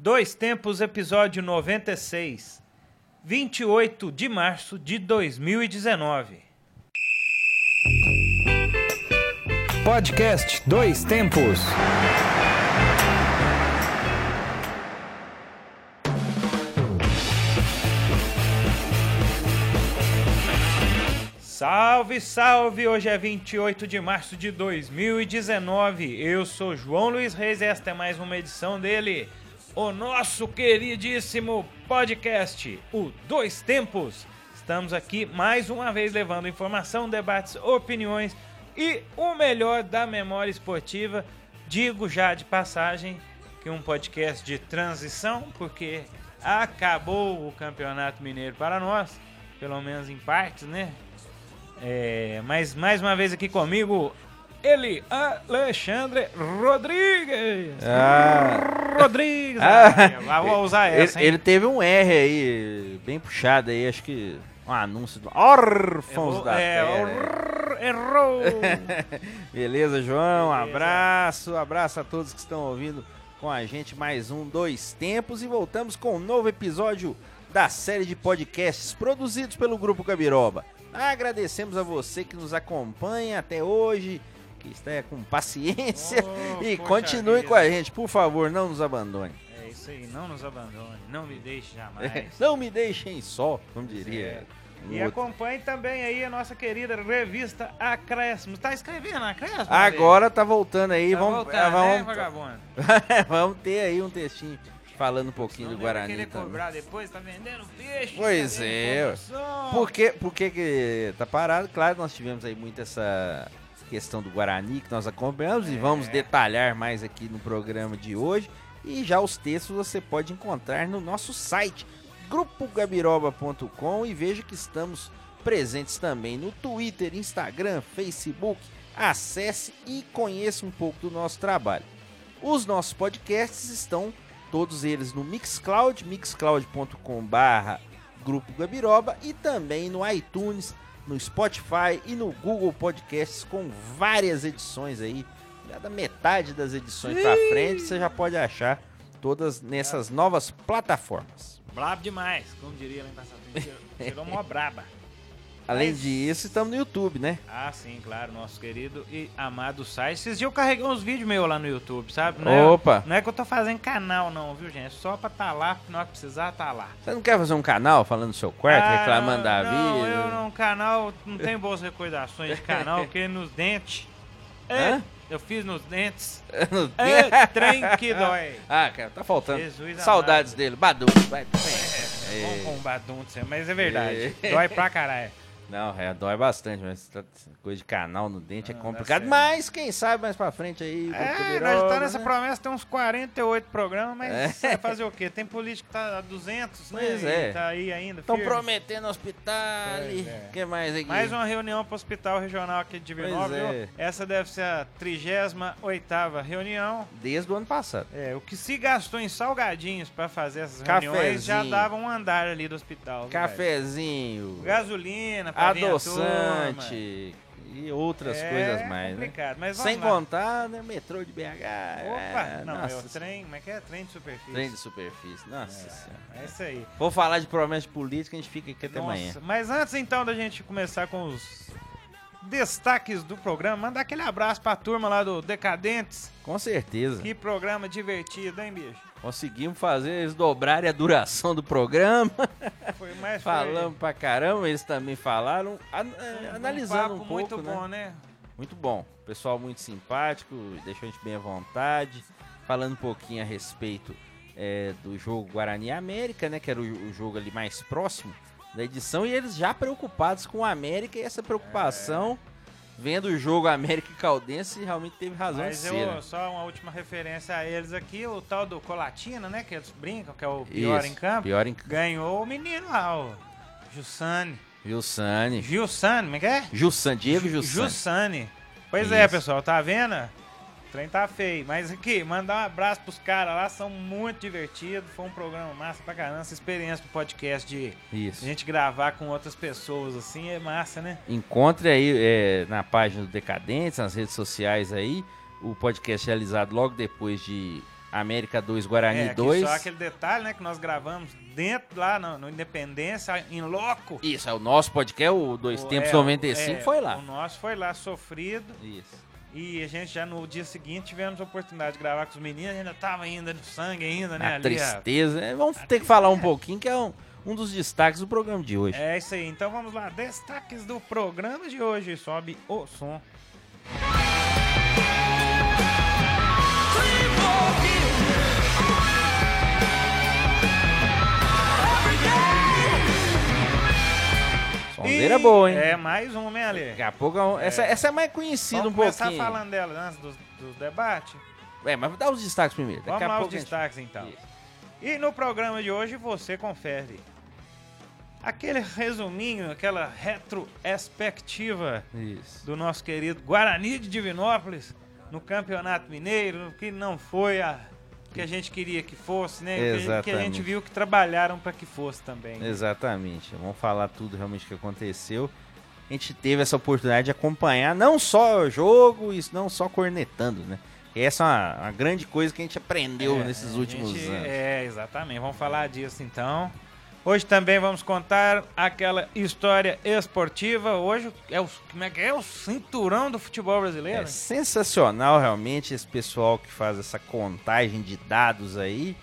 Dois Tempos, episódio 96, 28 de março de 2019. Podcast Dois Tempos. Salve, salve! Hoje é 28 de março de 2019. Eu sou João Luiz Reis e esta é mais uma edição dele, o nosso queridíssimo podcast, o Dois Tempos. Estamos aqui mais uma vez levando informação, debates, opiniões e o melhor da memória esportiva. Digo já de passagem que um podcast de transição, porque acabou o Campeonato Mineiro para nós, pelo menos em partes, né? É, mas mais uma vez aqui comigo, ele, Alexandre Rodrigues. Ah. Rodrigues. Ah. Ah, vou usar Ele, essa, hein? ele teve um R aí, bem puxado aí, acho que um anúncio do Órfãos Errou- da é, Terra. o- errou. Beleza, João? Beleza. abraço, abraço a todos que estão ouvindo com a gente mais um Dois Tempos e voltamos com um novo episódio da série de podcasts produzidos pelo Grupo Gabiroba. Agradecemos a você que nos acompanha até hoje, que está com paciência Oh, e continue vida. com a gente, por favor, não nos abandone. É isso aí, não nos abandone, não me deixe jamais. Não me deixem só, como diria. um E outro. acompanhe também aí a nossa querida revista Acréscimo. Tá escrevendo Acrésimo? Agora tá voltando aí, Tá vamos, voltando, ah, né, vamos, vamos ter aí um textinho falando um pouquinho do Guarani também. cobrar depois, tá vendendo peixe. Pois tá é, vendendo. Por que, por que que tá parado? Claro, nós tivemos aí muito essa questão do Guarani que nós acompanhamos e É. vamos detalhar mais aqui no programa de hoje. E já os textos você pode encontrar no nosso site grupogabiroba.com e veja que estamos presentes também no Twitter, Instagram, Facebook. Acesse e conheça um pouco do nosso trabalho. Os nossos podcasts estão todos eles no Mixcloud, mixcloud.com/barra Grupo Gabiroba e também no iTunes, no Spotify e no Google Podcasts com várias edições aí. Da metade das edições pra frente você já pode achar todas nessas novas plataformas. Brabo demais, como diria lá em Passado. Tirou mó braba. Além Mas- disso, estamos no YouTube, né? Ah, sim, claro, nosso querido e amado site. Esses dias eu carreguei uns vídeos meus lá no YouTube, sabe? Não é, Opa! não é que eu tô fazendo canal, não, viu, gente? É só pra tá lá, na hora que precisar, tá lá. Você não quer fazer um canal falando do seu quarto, Ah, reclamando da não, vida? eu não, canal, não tenho boas recordações de canal, porque nos dentes. É, Hã? eu fiz nos dentes. No É trem que dói. Ah, cara, tá faltando. Jesus Saudades amado. dele. Badu. Vai. Vamos com um badunto, mas é verdade. Dói pra caralho. Não, é, dói bastante, mas tá- coisa de canal no dente Não, é complicado. Mas quem sabe mais pra frente aí. É, nós Biroba, tá nessa né? promessa, tem uns 48 programas, mas É. fazer o quê? Tem político que tá a 200, né? Pois E é. Tá aí ainda, Estão prometendo hospital. Pois O é. que mais aqui? Mais uma reunião para o Hospital Regional aqui de Divinópolis. É. Essa deve ser a 38ª reunião. Desde o ano passado. É, o que se gastou em salgadinhos para fazer essas reuniões já Cafezinho. dava um andar ali do hospital. velho? Cafezinho. Gasolina Adoçante. E outras É coisas mais, né? complicado, mas vamos Sem lá. contar, né? Metrô de BH. Opa, é, não, nossa, é o trem, como é que é? Trem de superfície. trem de superfície. Nossa senhora. É isso aí. Vou falar de promessa de política, a gente fica aqui até Nossa, amanhã. mas antes então da gente começar com os destaques do programa, mandar aquele abraço pra turma lá do Decadentes. Com certeza. Que programa divertido, hein, bicho? Conseguimos fazer eles dobrarem a duração do programa. Foi mais Falamos pra caramba, eles também falaram. an- é, analisando um, papo pouco, muito né? bom, né? Muito bom. Pessoal muito simpático, deixou a gente bem à vontade. Falando um pouquinho a respeito é, do jogo Guarani América, né? Que era o, o jogo ali mais próximo da edição. E eles já preocupados com o América e essa preocupação. Vendo o jogo América e Caldense, realmente teve razão Mas de ser. né? eu, só uma última referência a eles aqui, o tal do Colatina, né? Que eles brincam, que é o pior Isso, em campo. Pior em. Ganhou o menino lá, o Jussane. Gilsane. Gilsane, como é que é? Jussan, Diego Jussane. Jussane. Pois é, Isso. pessoal, tá vendo? O trem tá feio. Mas aqui, mandar um abraço pros caras lá, são muito divertidos. Foi um programa massa pra caramba. Essa experiência do podcast de Isso. a gente gravar com outras pessoas assim é massa, né? Encontre aí é, na página do Decadentes, nas redes sociais aí, o podcast realizado logo depois de América 2, Guarani É, que 2. só aquele detalhe, né, que nós gravamos dentro lá no, no Independência, em loco. Isso, é o nosso podcast, o Dois O- Tempos é, 95, é, foi lá. O nosso foi lá sofrido. Isso. E a gente já no dia seguinte tivemos a oportunidade de gravar com os meninos, ainda tava ainda no sangue ainda, né? A tristeza. É, Vamos ter que falar um pouquinho, que é um, um dos destaques do programa de hoje. É isso aí, então vamos lá, destaques do programa de hoje, sobe o som. Sonzeira boa, hein? É mais uma, hein, Ale? Daqui a pouco, é essa, essa é mais conhecida Vamos um começar pouquinho. falando dela antes dos, dos debates? É, mas dá os destaques primeiro. Daqui Vamos lá os gente- destaques então. Isso. E no programa de hoje você confere aquele resuminho, aquela retrospectiva Isso. do nosso querido Guarani de Divinópolis no Campeonato Mineiro, que não foi a que a gente queria que fosse, né? Que a gente- Que a gente Exatamente. viu que trabalharam para que fosse também. Exatamente. Vamos falar tudo realmente que aconteceu. A gente teve essa oportunidade de acompanhar não só o jogo, e não só cornetando, né? Essa é uma, uma grande coisa que a gente aprendeu É, nesses últimos gente- anos. É, exatamente. Vamos falar disso então. Hoje também vamos contar aquela história esportiva. Hoje é o, como é que é? O cinturão do futebol brasileiro. É sensacional realmente esse pessoal que faz essa contagem de dados aí,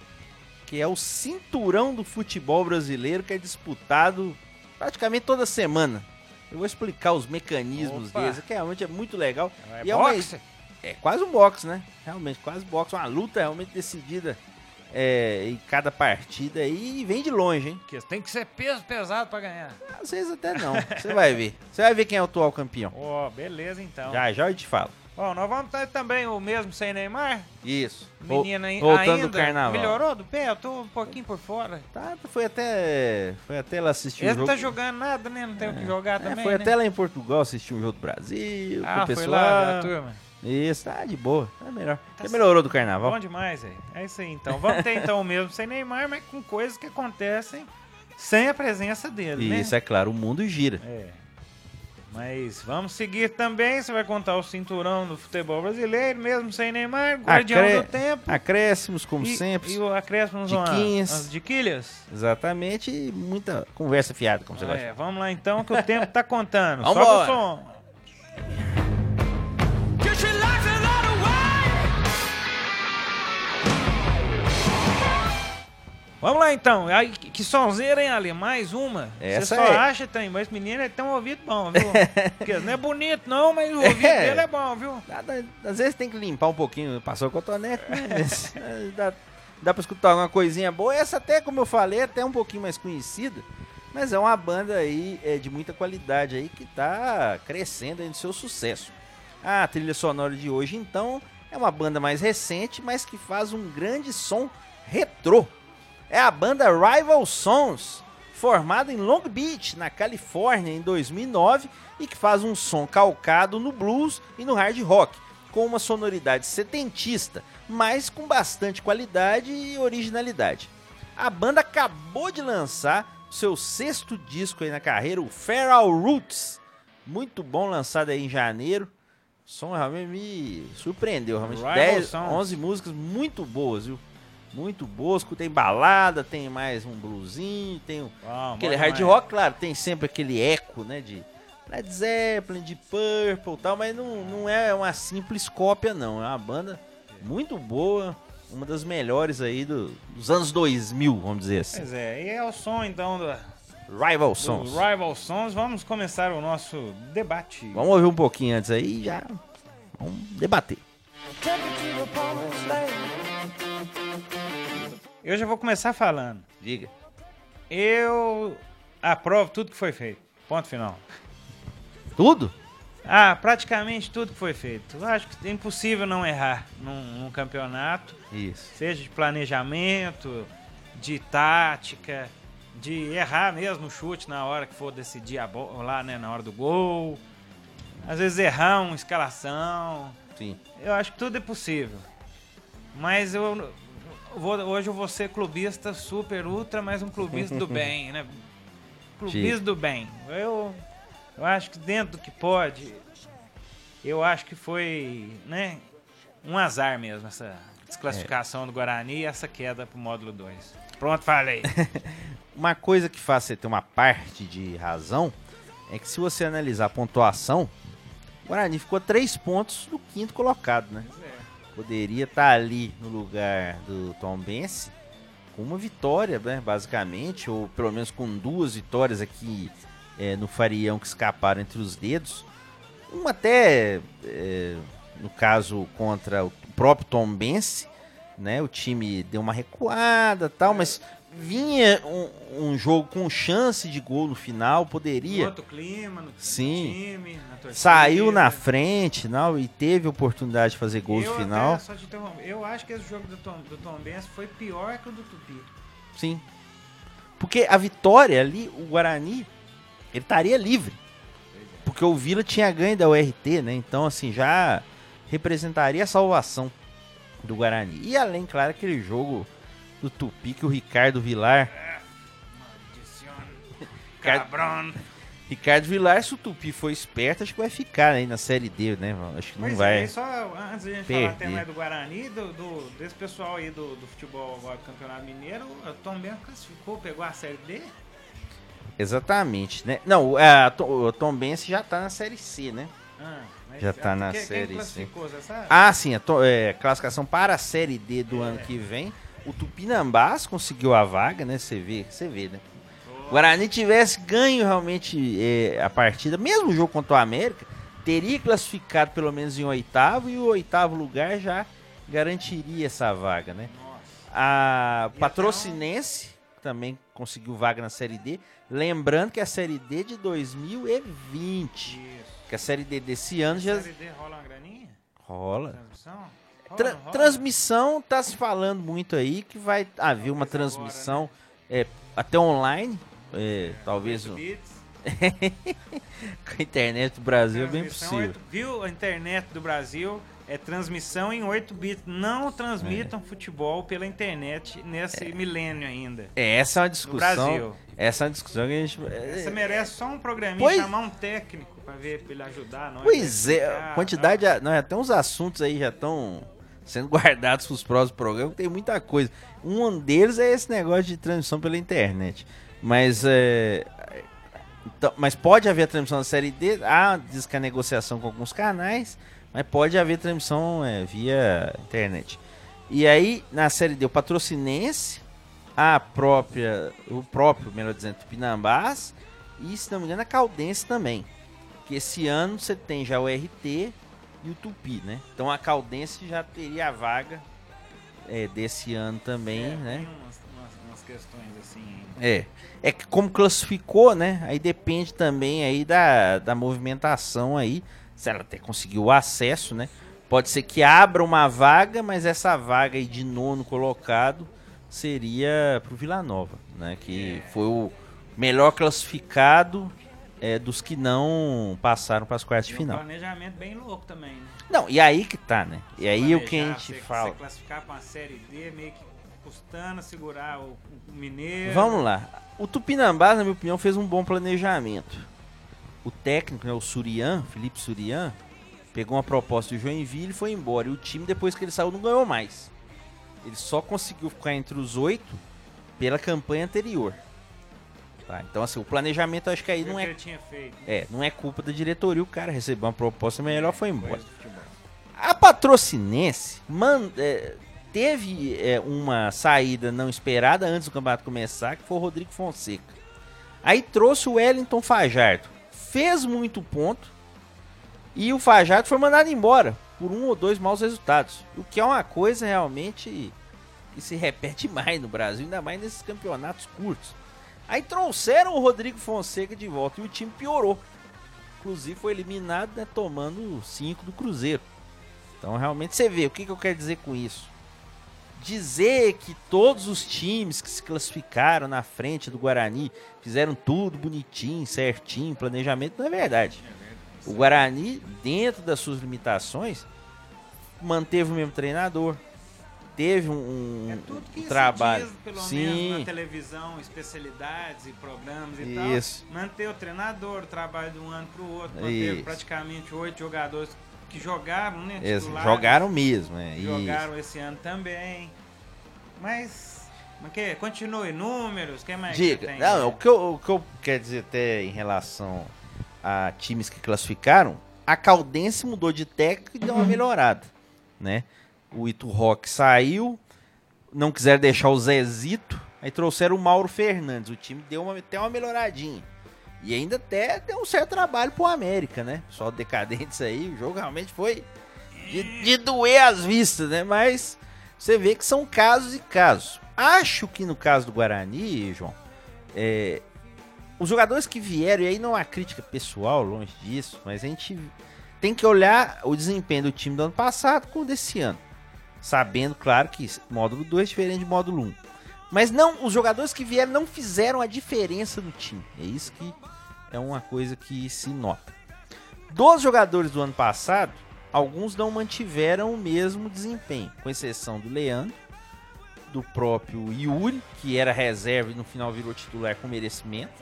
que é o cinturão do futebol brasileiro que é disputado praticamente toda semana. Eu vou explicar os mecanismos Opa. deles, que realmente é muito legal. É E é uma- boxe? É quase um boxe, né? Realmente, quase boxe. Uma luta realmente decidida é, em cada partida aí e vem de longe, hein? Que tem que ser peso pesado pra ganhar. Às vezes até não. Você vai ver. Você vai ver quem é o atual campeão. Ó, beleza então. Já, já eu te falo. Bom, nós vamos ter também o mesmo sem Neymar. Isso. Menina Voltando ainda do carnaval. melhorou do pé? Eu tô um pouquinho por fora. Tá, foi até. Foi até lá assistir Ele o jogo. tá jogando nada, né? Não tem o que jogar É, também, foi né? até lá em Portugal assistir um jogo do Brasil. com Ah, o foi pessoal. lá da turma. Isso, tá de boa. Tá melhor. Tá Já melhorou do Bom carnaval. demais, velho. É isso aí, então. Vamos ter então o mesmo sem Neymar, mas com coisas que acontecem sem a presença dele, né? Isso, é claro, o mundo gira. É. Mas vamos seguir também. Você vai contar o cinturão do futebol brasileiro, mesmo sem Neymar, guardião Acré- do tempo. Acréscimos, como e, sempre. E o acréscimo nos Diquinhas. as diquilhas. Exatamente. E muita conversa fiada, como você gosta. É, vamos lá então, que o tempo tá contando. Sobe o som. Vamos lá então. Aí, que sonzeira, hein, Ali? Mais uma. Essa Você só é. acha, tem, mas esse menino ele tem um ouvido bom, viu? Porque não é bonito não, mas o ouvido É. dele é bom, viu? Às vezes tem que limpar um pouquinho, passou o cotonete, né? É, dá, dá pra escutar alguma coisinha boa. Essa até, como eu falei, é até um pouquinho mais conhecida. Mas é uma banda aí é, de muita qualidade aí que tá crescendo aí no seu sucesso. A trilha sonora de hoje, então, é uma banda mais recente, mas que faz um grande som retrô. É a banda Rival Sons, formada em Long Beach, na Califórnia, em 2009, e que faz um som calcado no blues e no hard rock, com uma sonoridade setentista, mas com bastante qualidade e originalidade. A banda acabou de lançar seu sexto disco aí na carreira, o Feral Roots, muito bom, lançado aí em janeiro. O som realmente me surpreendeu, realmente. Rival 10, Sons. 11 músicas muito boas, viu? Muito boas, tem balada, tem mais um bluesinho, tem um- Bom, aquele hard demais. rock, claro, tem sempre aquele eco, né, de Led Zeppelin, de Purple e tal, mas não, não é uma simples cópia não, é uma banda muito boa, uma das melhores aí do- dos anos 2000, vamos dizer assim. Pois é, e é o som então do, Rival do Sons. Rival Sons. Vamos começar o nosso debate. Vamos ouvir um pouquinho antes aí e já vamos debater. Eu já vou começar falando. Diga. Eu aprovo tudo que foi feito. Ponto final. Tudo? Ah, praticamente tudo que foi feito. Eu acho que é impossível não errar num, num campeonato, Isso. seja de planejamento, de tática, de errar mesmo o chute na hora que for decidir a bola, lá, né, na hora do gol. Às vezes errar uma escalação. Sim. Eu acho que tudo é possível. Mas eu vou, hoje eu vou ser clubista super ultra, mas um clubista do bem, né? Clubista do bem. Eu, eu acho que dentro do que pode, eu acho que foi, né? Um azar mesmo essa desclassificação do Guarani e essa queda pro módulo 2. Pronto, falei. Uma coisa que faz você ter uma parte de razão é que se você analisar a pontuação, o Guarani ficou a três pontos do quinto colocado, né? É. Poderia estar ali no lugar do Tom Bense com uma vitória, né, basicamente, ou pelo menos com duas vitórias aqui é, no Farião que escaparam entre os dedos. Uma até, é, no caso, contra o próprio Tom Bense, né? O time deu uma recuada tal, mas vinha um, um jogo com chance de gol no final, poderia. Outro clima no Sim. time, na torcida. Saiu na frente não, e teve oportunidade de fazer gol eu no final. eu acho que esse jogo do Tom, do Tom Benz foi pior que o do Tupi. Sim. Porque a vitória ali, o Guarani, ele estaria livre. Porque o Vila tinha ganho da URT, né? Então, assim, já representaria a salvação do Guarani. E além, claro, aquele jogo do Tupi que o Ricardo Vilar. Cabrão. Ricardo Vilar, se o Tupi for esperto, acho que vai ficar aí na Série D, né? Acho que não Pois vai. é, só antes de a gente falar até perder. mais do Guarani, do, do- desse pessoal aí do, do futebol agora do Campeonato Mineiro, o Tom Benz classificou, pegou a Série D? Exatamente, né? Não, o- a, o Tom Bense já tá na Série C, né? Ah, Já tá ah, na quem, Série Quem C. Ah, sim, a to- é, classificação para a Série D do É. ano que vem. O Tupinambás conseguiu a vaga, né? Você vê, você vê, né? O Guarani tivesse ganho realmente é, a partida, mesmo o jogo contra o América, teria classificado pelo menos em oitavo e o oitavo lugar já garantiria essa vaga, né? Nossa. A Patrocinense também conseguiu vaga na Série D. Lembrando que a Série D é de 2020. Isso. Que a Série D desse ano já Série D rola uma graninha? rola. Transmissão? Tra- não transmissão tá se falando muito aí que vai haver uma Talvez transmissão é, até online. é, talvez 8 o- bits. com a internet do Brasil é bem Transmissão possível. 8 viu? A internet do Brasil é transmissão em 8 bits. Não transmitam futebol pela internet nesse milênio ainda. É, essa é uma discussão. Essa é uma discussão que a gente. Essa merece só um programinha, Pois- chamar um técnico pra ver, pra ele ajudar nós. Pois a é, quantidade. Não, até uns assuntos aí já estão sendo guardados pros próximos programas, tem muita coisa. Um deles é esse negócio de transmissão pela internet. Mas é. então- mas pode haver transmissão da série D. Há diz que a negociação com alguns canais, mas pode haver transmissão é, via internet. E aí, na série D, o patrocinense, a própria, o próprio, melhor dizendo, Tupinambás, e se não me engano, a Caldense também. Que esse ano você tem já o RT e o Tupi, né? Então a Caldense já teria a vaga é, desse ano também, É, né? Umas, umas- umas questões assim. É. É que como classificou, né? Aí depende também aí da, da movimentação aí. Se ela até conseguiu o acesso, né? Pode ser que abra uma vaga, mas essa vaga aí de nono colocado seria pro Vila Nova, né? Que É. foi o melhor classificado é, dos que não passaram para as quartas de E um final. planejamento bem louco também, né? Não, e aí que tá, né? E aí o que a gente você- fala. Você classificar pra uma série D, meio que custando segurar o, o Mineiro. Vamos lá. O Tupinambás, na minha opinião, fez um bom planejamento. O técnico, né, o Surian, Felipe Surian, pegou uma proposta do Joinville e foi embora. E o time, depois que ele saiu, não ganhou mais. Ele só conseguiu ficar entre os oito pela campanha anterior. Tá, então, assim, o planejamento, eu acho que aí o não é, feito. é, não é culpa da diretoria. O cara recebeu uma proposta melhor, foi embora. A Patrocinense man- é, teve é, uma saída não esperada antes do campeonato começar, que foi o Rodrigo Fonseca. Aí trouxe o Wellington Fajardo. Fez muito ponto. E o Fajardo foi mandado embora por um ou dois maus resultados. O que é uma coisa realmente que se repete mais no Brasil, ainda mais nesses campeonatos curtos. Aí trouxeram o Rodrigo Fonseca de volta e o time piorou. Inclusive foi eliminado, né, tomando 5 do Cruzeiro. Então realmente você vê, o que, que eu quero dizer com isso? Dizer que todos os times que se classificaram na frente do Guarani fizeram tudo bonitinho, certinho, planejamento, não é verdade. O Guarani, dentro das suas limitações, manteve o mesmo treinador, teve um, É tudo que trabalho. diz, pelo menos Sim, na televisão, especialidades e programas e Isso. tal. Manter o treinador, o trabalho de um ano pro outro. Isso. Manter praticamente oito jogadores que jogaram, né? Titulares. jogaram mesmo, é. isso. Jogaram esse ano também. Mas. mas que, continue, números, o que mais que Diga. tem? Não, o que, eu, o que eu quero dizer até em relação a times que classificaram, a Caldense mudou de técnico e deu uma melhorada, né? O Itu Rock saiu, não quiseram deixar o Zezito, aí trouxeram o Mauro Fernandes. O time deu uma, até uma melhoradinha. E ainda até deu um certo trabalho pro América, né? Só decadentes aí, o jogo realmente foi de, de doer as vistas, né? Mas você vê que são casos e casos. Acho que no caso do Guarani, João, é, os jogadores que vieram, e aí não há crítica pessoal, longe disso, mas a gente tem que olhar o desempenho do time do ano passado com o desse ano. Sabendo, claro, que módulo 2 é diferente de módulo 1. Mas não, os jogadores que vieram não fizeram a diferença no time. É isso que é uma coisa que se nota. Dos jogadores do ano passado, alguns não mantiveram o mesmo desempenho, com exceção do Leandro, do próprio Yuri, que era reserva e no final virou titular com merecimento,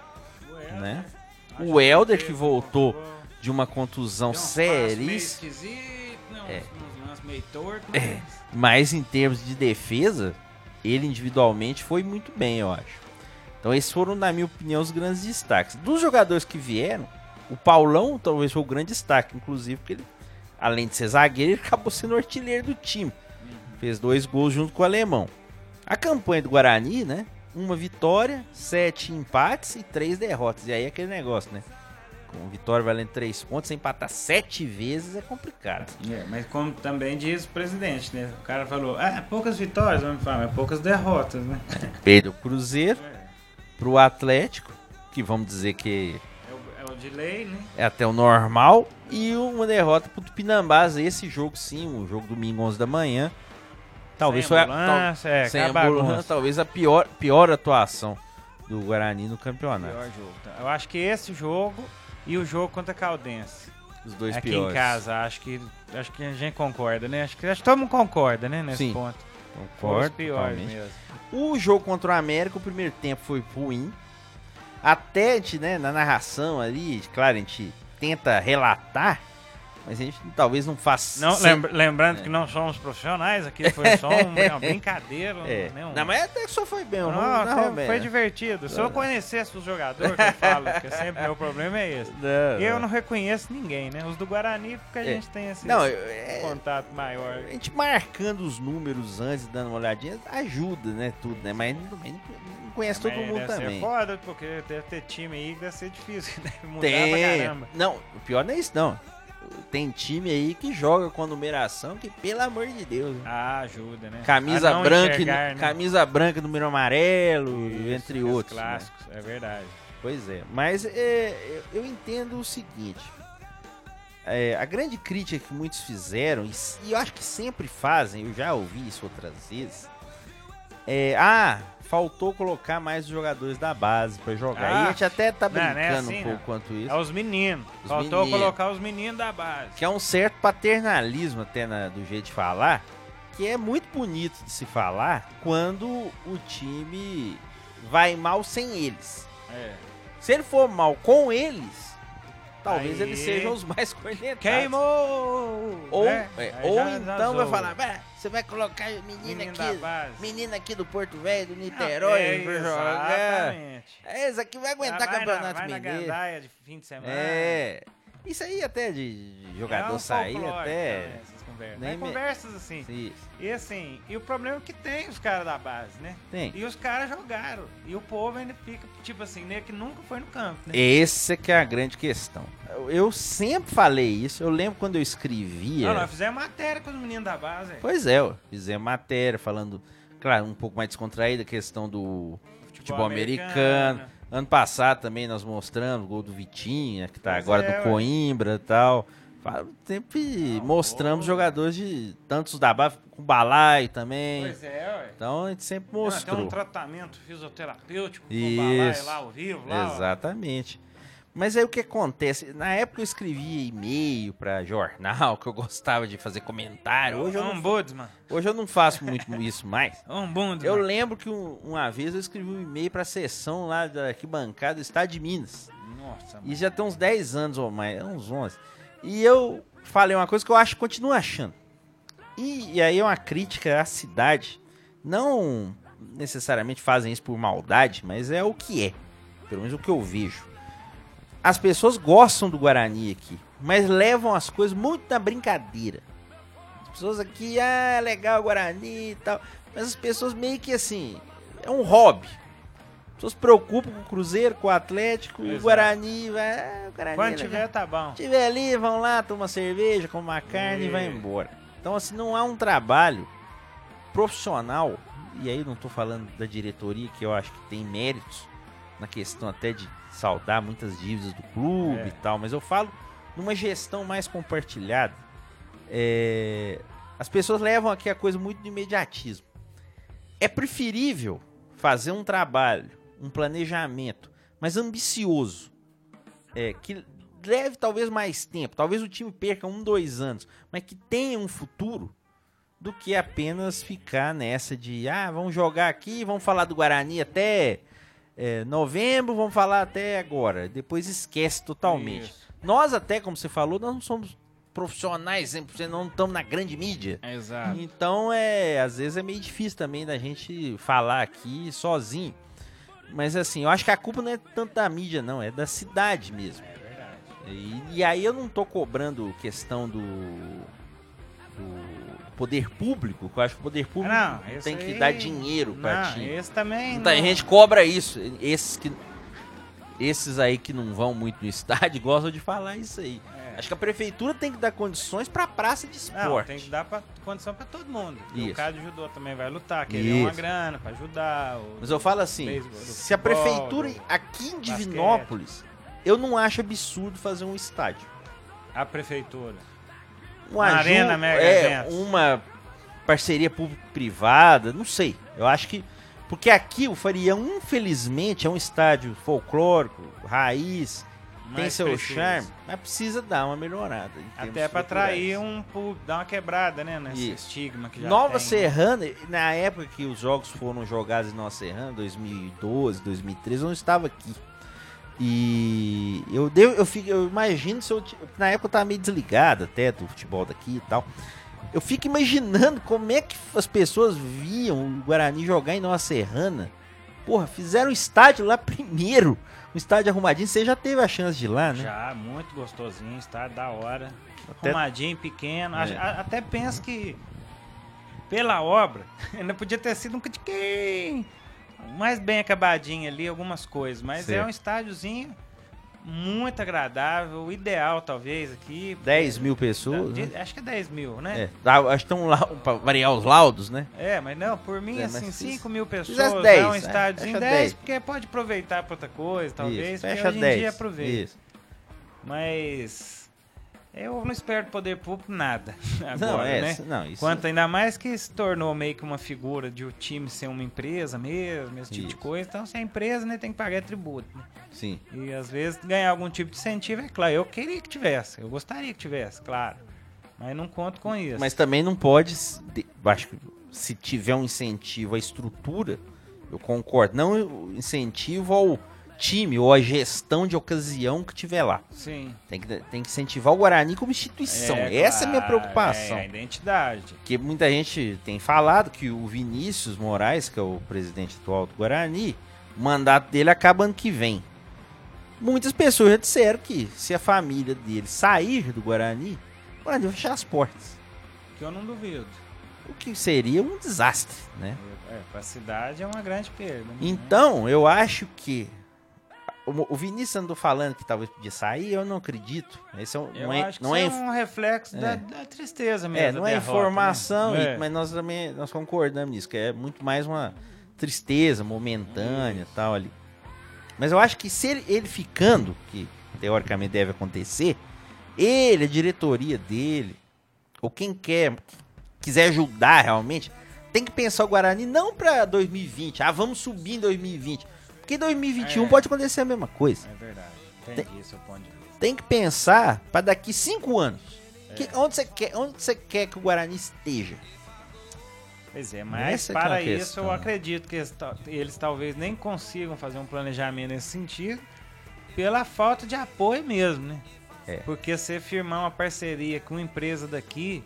O Helder, né? O Helder que um voltou de uma contusão seríssima. não, É. meio torto, É. mas... Mas em termos de defesa, ele individualmente foi muito bem, eu acho. Então esses foram, na minha opinião, os grandes destaques. Dos jogadores que vieram, o Paulão talvez foi o grande destaque, inclusive porque ele, além de ser zagueiro, ele acabou sendo artilheiro do time. Fez dois gols junto com o alemão. A campanha do Guarani, né? Uma vitória, sete empates e três derrotas. E aí aquele negócio, né? Com vitória valendo três pontos, você empatar sete vezes é complicado. É, mas como também diz o presidente, né? O cara falou, ah, poucas vitórias, vamos falar, mas poucas derrotas, né? Perdeu o Cruzeiro É, pro Atlético, que vamos dizer que é é de lei, né? é até o normal, e uma derrota pro Tupinambás. Esse jogo sim, o jogo domingo 11 da manhã. Talvez Sem foi a, ambulância, é, tal- sem ambulância, talvez a pior, pior atuação do Guarani no campeonato. Pior jogo. tá? Eu acho que esse jogo e o jogo contra a Caldense. Os dois Aqui piores. em casa, acho que acho que a gente concorda, né? Acho que, acho que todo mundo concorda, né, nesse Sim, ponto. Foram os Concordo, piores totalmente. mesmo. O jogo contra o América, o primeiro tempo foi ruim. Até a gente, né, na narração ali, claro, a gente tenta relatar, mas a gente talvez não faça. Não, lembra- lembrando É. que não somos profissionais, aqui foi só um- uma brincadeira, É. né? Um- Não, mas até que só foi bem, Não, não, não, foi divertido. Se eu conhecesse os jogadores, que eu falo, que sempre meu problema é esse. Não, Eu não reconheço ninguém, né? Os do Guarani, porque a É. gente tem esse Não, é, contato maior. a gente marcando os números antes, dando uma olhadinha, ajuda, né, tudo, né? Mas não, mas não conhece todo mundo também. Ser foda, porque deve ter time aí que deve ser difícil, deve mudar pra Tem. caramba. Não, o pior não é isso, não. Tem time aí que joga com a numeração que, pelo amor de Deus, né? Ah, ajuda, né? Camisa branca, enxergar, né? camisa branca, número amarelo, Isso, entre os outros. né? Clássicos, é verdade. Pois é, mas é, eu- entendo o seguinte: é, a grande crítica que muitos fizeram, e, e eu acho que sempre fazem, eu já ouvi isso outras vezes, é ah, faltou colocar mais os jogadores da base pra jogar. Ah, e a gente até tá não, não é brincando assim, um pouco não. quanto isso. É os meninos. Os Faltou meninos. colocar os meninos da base. Que é um certo paternalismo até na- do jeito de falar, que é muito bonito de se falar quando o time vai mal sem eles. É. Se ele for mal com eles, talvez Aí- eles sejam os mais cornetados. Queimou! Ou, é, Aí ou já- já então vai zoa. falar, "Bah, você vai colocar menina menino da aqui, menina aqui do Porto Velho, do Niterói, é, pra jogar. Exatamente. É, esse aqui vai aguentar vai campeonato na, vai na mineiro. gandaia de fim de semana. É. Isso aí até de jogador É um sair até. Conversas. nem É conversas assim. Sim, E assim, e o problema é que tem os caras da base, né? tem. E os caras jogaram. E o povo ainda fica, tipo assim, né, que nunca foi no campo, né? Esse que é a grande questão. Eu, sempre falei isso. Eu lembro quando eu escrevia. Não, nós fizemos matéria com os meninos da base. Pois é, ó, fizemos matéria falando, claro, um pouco mais descontraída a questão do futebol americano. Ano passado também nós mostramos o gol do Vitinha, que tá Pois agora é, do. Coimbra e tal. Sempre Não, mostramos jogadores de tantos da base, com balai também. Pois é, ué. Então a gente sempre Não, Tem mostrou. um tratamento fisioterapêutico com Isso. balai lá ao vivo, lá. ó. Exatamente. Mas aí o que acontece? Na época eu escrevia e-mail pra jornal, que eu gostava de fazer comentário. Hoje eu não, hoje eu não faço muito isso mais. Eu lembro que um- uma vez eu escrevi um e-mail pra sessão lá da arquibancada do Estado de Minas. Nossa, E já tem uns 10 anos ou mais, uns 11. E eu falei uma coisa que eu acho continuo achando. E, e aí é uma crítica à cidade. Não necessariamente fazem isso por maldade, mas é o que é. Pelo menos o que eu vejo. As pessoas gostam do Guarani aqui, mas levam as coisas muito na brincadeira. As pessoas aqui, ah, legal o Guarani e tal. Mas as pessoas meio que assim, é um hobby. As pessoas se preocupam com o Cruzeiro, com o Atlético, e o. Guarani, vai, o Guarani Quando é legal. tiver, tá bom. tiver ali, vão lá, tomar cerveja, comer uma carne e vai É. embora. Então, assim, não há um trabalho profissional, e aí não tô falando da diretoria, que eu acho que tem méritos na questão até de saldar muitas dívidas do clube É. e tal, mas eu falo numa gestão mais compartilhada. É, As pessoas levam aqui a coisa muito do imediatismo. É preferível fazer um trabalho, um planejamento mais ambicioso, é, que leve talvez mais tempo, talvez o time perca um, dois anos, mas que tenha um futuro, do que apenas ficar nessa de, ah, vamos jogar aqui, vamos falar do Guarani até é, novembro, vamos falar até agora, depois esquece totalmente. Isso. Nós até, como você falou, nós não somos profissionais 100%, não estamos na grande mídia. Exato. Então é, às vezes é meio difícil também da gente falar aqui sozinho. Mas assim, eu acho que a culpa não é tanto da mídia, não, é da cidade mesmo. É verdade. E, e aí eu não tô cobrando questão do, do poder público, que eu acho que o poder público não, tem que aí- dar dinheiro pra Não, ti. esse também. Muita não- gente cobra isso. Esses que esses aí que não vão muito no estádio gostam de falar isso aí. É. Acho que a prefeitura tem que dar condições pra praça de Não, esporte. tem que dar pra, condição pra todo mundo. E. O cara de judô também vai lutar, querer uma Isso. grana pra ajudar. Mas eu falo assim, beisebol, se a futebol, prefeitura do aqui em basquete. Divinópolis, eu não acho absurdo fazer um estádio. A prefeitura. Uma, Uma arena mega é, eventos. uma parceria público-privada, não sei. Eu acho que porque aqui o Farião, infelizmente, é um estádio folclórico, raiz, tem seu precisa. charme, mas precisa dar uma melhorada. Até pra atrair um dar uma quebrada, né? Nesse Isso. estigma que já Nova tem. Serrana, na época que os jogos foram jogados em Nova Serrana, 2012, 2013, eu não estava aqui. E eu, devo, eu, fico, eu imagino se eu. Na época eu tava meio desligado até do futebol daqui e tal. Eu fico imaginando como é que as pessoas viam o Guarani jogar em Nova Serrana. Porra, fizeram o estádio lá primeiro. Um estádio arrumadinho. Você já teve a chance de ir lá, né? Já, muito gostosinho, está da hora. Até- Arrumadinho, pequeno. É. A- a- Até penso que pela obra ainda podia ter sido um catiquinho mais bem acabadinho ali, algumas coisas. Mas é Certo. um estádiozinho muito agradável, ideal talvez aqui. 10 mil pessoas. De- né? Acho que é 10 mil, né? É, dá- acho que um lau- pra variar os laudos, né? É, mas não, por mim, É, assim, fiz- 5 mil pessoas, fizesse é 10, um é, estádiozinho fecha 10, 10. porque pode aproveitar pra outra coisa, talvez, Isso, porque fecha hoje em 10. dia aproveita. Isso. Mas eu não espero do poder público nada agora, Não, é, né? não, isso Quanto ainda mais que se tornou meio que uma figura de o time ser uma empresa mesmo, esse tipo de Isso. coisa. Então, se é empresa, né, tem que pagar tributo. né? sim. E às vezes ganhar algum tipo de incentivo, é claro. Eu queria que tivesse, eu gostaria que tivesse, claro. Mas não conto com isso. Mas também não pode, de- acho que se tiver um incentivo à estrutura, eu concordo. Não incentivo ao time ou à gestão de ocasião que tiver lá. Sim. Tem que, tem que incentivar o Guarani como instituição. Essa é a minha claro, preocupação. É a identidade. Porque muita gente tem falado que o Vinícius Moraes, que é o presidente atual do Guarani, o mandato dele acaba ano que vem. Muitas pessoas já disseram que se a família dele sair do Guarani, o Guarani vai fechar as portas. Que eu não duvido. O que seria um desastre, né? É, pra cidade é uma grande perda. né? Então, eu acho que. O o Vinícius andou falando que talvez podia sair, eu não acredito. Esse é um, Eu não é, acho que não isso é, é um reflexo da, É. da tristeza mesmo. é, da não é derrota, informação, né? e- É. mas nós também nós concordamos nisso, que é muito mais uma tristeza momentânea e tal ali. Mas eu acho que se ele, ele ficando, que teoricamente deve acontecer, ele, a diretoria dele, ou quem quer, quiser ajudar realmente, tem que pensar o Guarani não pra 2020, ah, vamos subir em 2020. Porque em 2021 É. pode acontecer a mesma coisa. É verdade. Entendi esse é o ponto de vista. Tem que pensar pra daqui cinco anos. Que- onde, você quer, onde você quer que o Guarani esteja? Pois é, mas Essa é para uma isso eu acredito que eles, eles talvez nem consigam fazer um planejamento nesse sentido pela falta de apoio mesmo, né? É. Porque você firmar uma parceria com uma empresa daqui,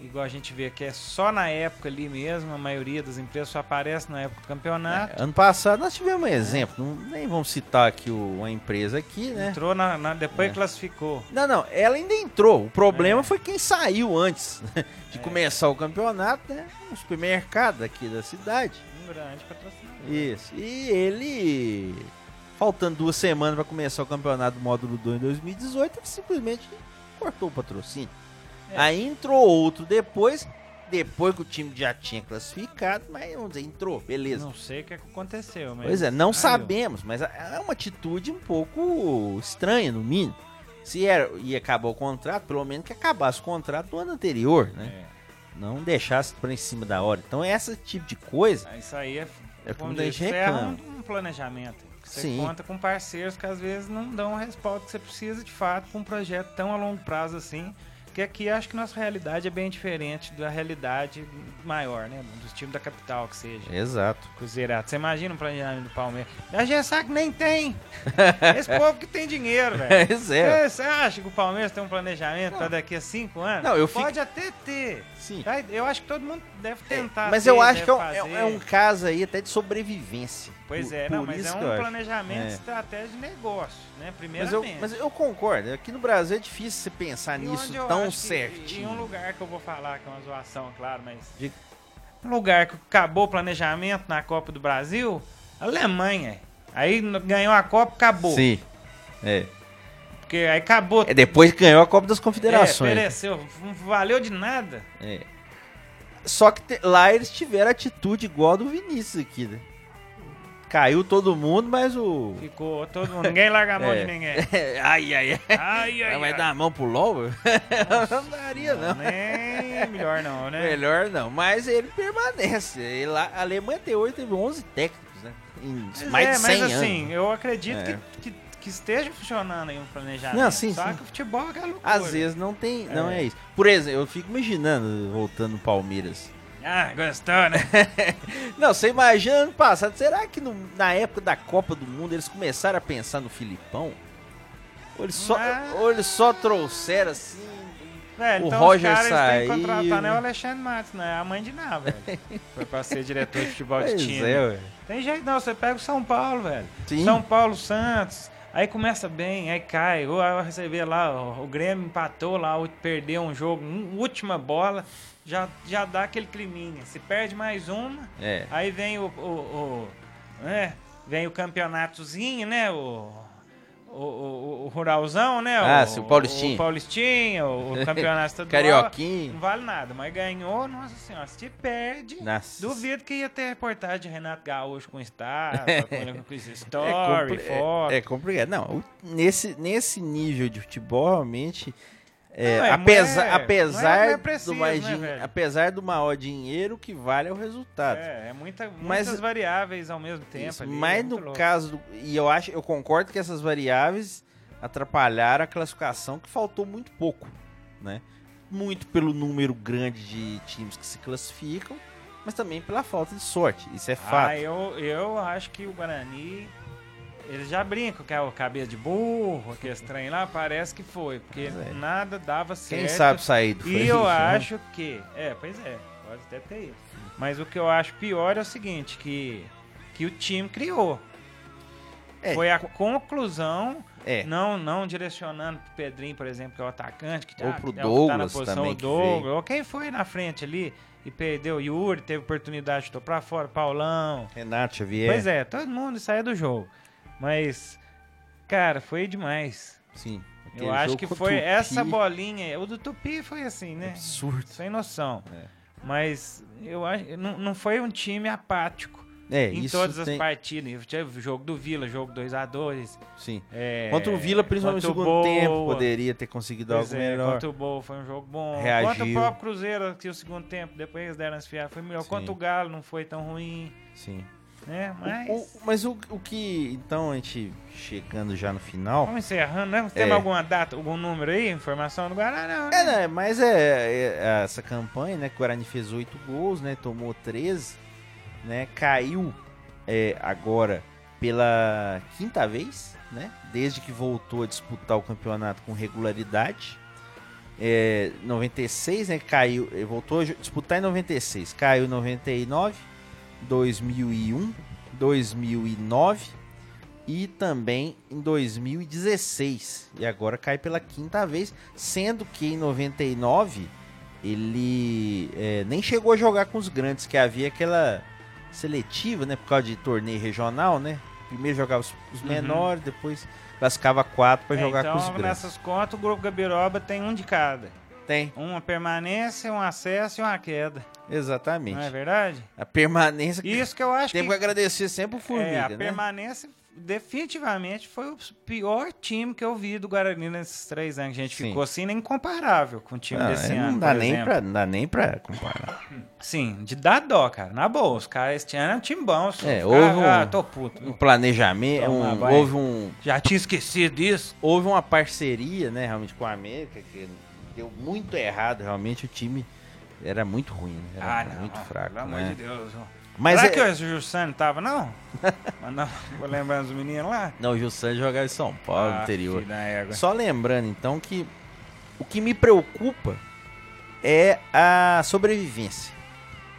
igual a gente vê que é só na época ali mesmo, a maioria das empresas só aparece na época do campeonato. É, ano passado nós tivemos um exemplo, não, nem vamos citar aqui o- uma empresa aqui, né? Entrou na, na- depois É. classificou. Não, não, ela ainda entrou. O problema É. foi quem saiu antes de começar o campeonato, né? Um supermercado aqui da cidade. Um grande patrocinador. Isso. E ele, faltando duas semanas para começar o campeonato do módulo 2 em 2018, ele simplesmente cortou o patrocínio. É. Aí entrou outro depois, depois que o time já tinha classificado, mas vamos dizer, entrou, beleza. Não sei o que aconteceu, mas. Pois é, não saiu. sabemos, mas é uma atitude um pouco estranha, no mínimo. Se era, ia acabar o contrato, pelo menos que acabasse o contrato do ano anterior, né? É. Não deixasse por em cima da hora. Então, esse tipo de coisa, Isso aí é, É como dizer, ferra reclama. um, um planejamento. Você Sim. conta com parceiros que às vezes não dão o respaldo que você precisa de fato para um projeto tão a longo prazo assim. Que aqui acho que nossa realidade é bem diferente da realidade maior, né? Dos times da capital que seja. exato. Cruzeirado. Você imagina um planejamento do Palmeiras. A gente sabe que nem tem. Esse povo que tem dinheiro, velho. Pois é. Você acha que o Palmeiras tem um planejamento para daqui a cinco anos? Não, eu fico- Pode até ter. Sim. Eu acho que todo mundo deve tentar. Mas ter, eu acho que é um, é- é um caso aí até de sobrevivência. Pois Por- é, não, por mas é um planejamento É. estratégia de negócio, né? Mas Primeiramente. eu, mas eu concordo. Aqui no Brasil é difícil você pensar E nisso tão certinho. Em um lugar que eu vou falar, que é uma zoação, claro, mas. Diga. Um lugar que acabou o planejamento na Copa do Brasil, Alemanha. Aí ganhou a Copa, acabou. Sim. É. Porque aí acabou. É depois que ganhou a Copa das É, Confederações. pereceu. Não valeu de nada. É. Só que te- lá eles tiveram atitude igual a do Vinícius aqui, né? Caiu todo mundo, mas o. Ficou todo mundo. Ninguém larga a mão É. de ninguém. ai, ai, ai. Ai, ai, Vai ai. dar a mão pro LOL? não daria, não. Nem melhor não, né? Melhor não. Mas ele permanece. Ele a Alemanha tem hoje teve 11 técnicos, né? Em Mas mais é, de 100 mas assim, anos. eu acredito É. que, que, que esteja funcionando aí um planejamento. Não, sim, Só sim. que o futebol é loucura. Às vezes não tem, não é. É. isso. Por exemplo, eu fico imaginando, voltando Palmeiras. Ah, gostou, né? Não, você imagina ano passado, será que no- na época da Copa do Mundo eles começaram a pensar no Filipão? Ou eles só, Ah. ou eles só trouxeram assim. Velho, O então Roger os caras têm que contratar né, o Alexandre Matos, né? A mãe de nada, velho. Foi pra ser diretor de futebol de Pois time. é. Tem jeito não, você pega o São Paulo, velho. Sim. São Paulo Santos. Aí começa bem, aí cai. Ou aí você vê lá, o, Grêmio empatou lá, perdeu um jogo, um- última bola, já, já dá aquele climinha. Se perde mais uma, É. aí vem o. o, o né? Vem o campeonatozinho, né? O. O, o, o Ruralzão, né? Ah, sim, o Paulistinha. O Paulistinha, o, o campeonato estadual. Carioquinha. Não vale nada, mas ganhou, nossa senhora, se perde. Nossa. Duvido que ia ter reportagem de Renato Gaúcho com estátua, com, com story, compli- foto. é, é complicado. Não, o- nesse, nesse nível de futebol, realmente. É, Não, é, apesar, não é- apesar, não é preciso, do mais né, apesar do maior dinheiro, que vale é o resultado. É, é muita, Mas- muitas variáveis ao mesmo tempo. Isso, ali, mas é no louco. caso do, e eu acho, eu concordo que essas variáveis atrapalharam a classificação, que faltou muito pouco, né? Muito pelo número grande de times que se classificam, mas também pela falta de sorte. Isso é fato. Ah, eu, eu acho que o Guarani. Eles já brincam que é o cabeça de burro, aquele estranho lá, parece que foi, porque é. nada dava certo. Quem sabe sair do E eu acho que. É, pois é, pode até ter isso. Mas o que eu acho pior é o seguinte, que, que o time criou. É, Foi a conclusão, É. não, não direcionando pro Pedrinho, por exemplo, que é o atacante, que, Ou tá, pro é o que tá na Douglas posição, também o que Douglas, veio. ou quem foi na frente ali e perdeu, o Yuri teve oportunidade, estou pra fora, Paulão. Renato Xavier. Pois é, todo mundo saiu do jogo. Mas, cara, foi demais. Sim. Eu acho que foi essa bolinha. O do Tupi foi assim, né? Absurdo. Sem noção. É. Mas eu acho não, não foi um time apático É, em todas as tem... partidas. Jogo do Vila, jogo 2x2. Sim. É, Contra o Vila, principalmente no segundo Boa. tempo, poderia ter conseguido algo é, melhor. Contra o Boa foi um jogo bom. Reagiu. Contra o próprio Cruzeiro, que o segundo tempo, depois eles deram as foi melhor. Sim. Contra o Galo não foi tão ruim, Sim. Né? O- Mas... o- mas o, o que, então, a gente chegando já no final... Vamos encerrando, né? Tem É. alguma data, algum número aí? Informação do Guará? Não, né? É, né, mas é, é essa campanha, né, que o Guarani fez 8 gols, né, tomou 13, né, caiu é, agora pela quinta vez, né? Desde que voltou a disputar o campeonato com regularidade. É, 96, né? Caiu, voltou a disputar em 96, caiu em 99, 2001, 2009 e também em 2016. E agora cai pela quinta vez, sendo que em 99 ele é, nem chegou a jogar com os grandes, que havia aquela seletiva, né? Por causa de torneio regional, né? Primeiro jogava os, os uhum. menores, depois classificava quatro para é, jogar então, com os grandes. nessas contas, o grupo Gabiroba tem um de cada. Tem. Uma permanência, um acesso e uma queda. Exatamente. Não é verdade? A permanência. Isso que eu acho Tem que. que agradecer sempre o Formiga. É, a né? permanência definitivamente foi o pior time que eu vi do Guarani nesses três anos. A gente Sim. ficou assim, nem comparável com o time não, desse é, ano. Não dá, nem pra, não dá nem pra comparar. Sim, de dar dó, cara. Na boa, os caras este ano é um time bom. É, houve um, ah, tô puto. um planejamento, um, houve um. Já tinha esquecido disso. Houve uma parceria, né, realmente, com a América, que deu muito errado, realmente o time era muito ruim, era ah, não, muito fraco. Pelo né? amor de Deus. Mas Será é... que o Jussani tava, não? Mas não, vou lembrando os meninos lá? Não, o Jussani jogava em São Paulo, ah, interior. Só lembrando, então, que o que me preocupa é a sobrevivência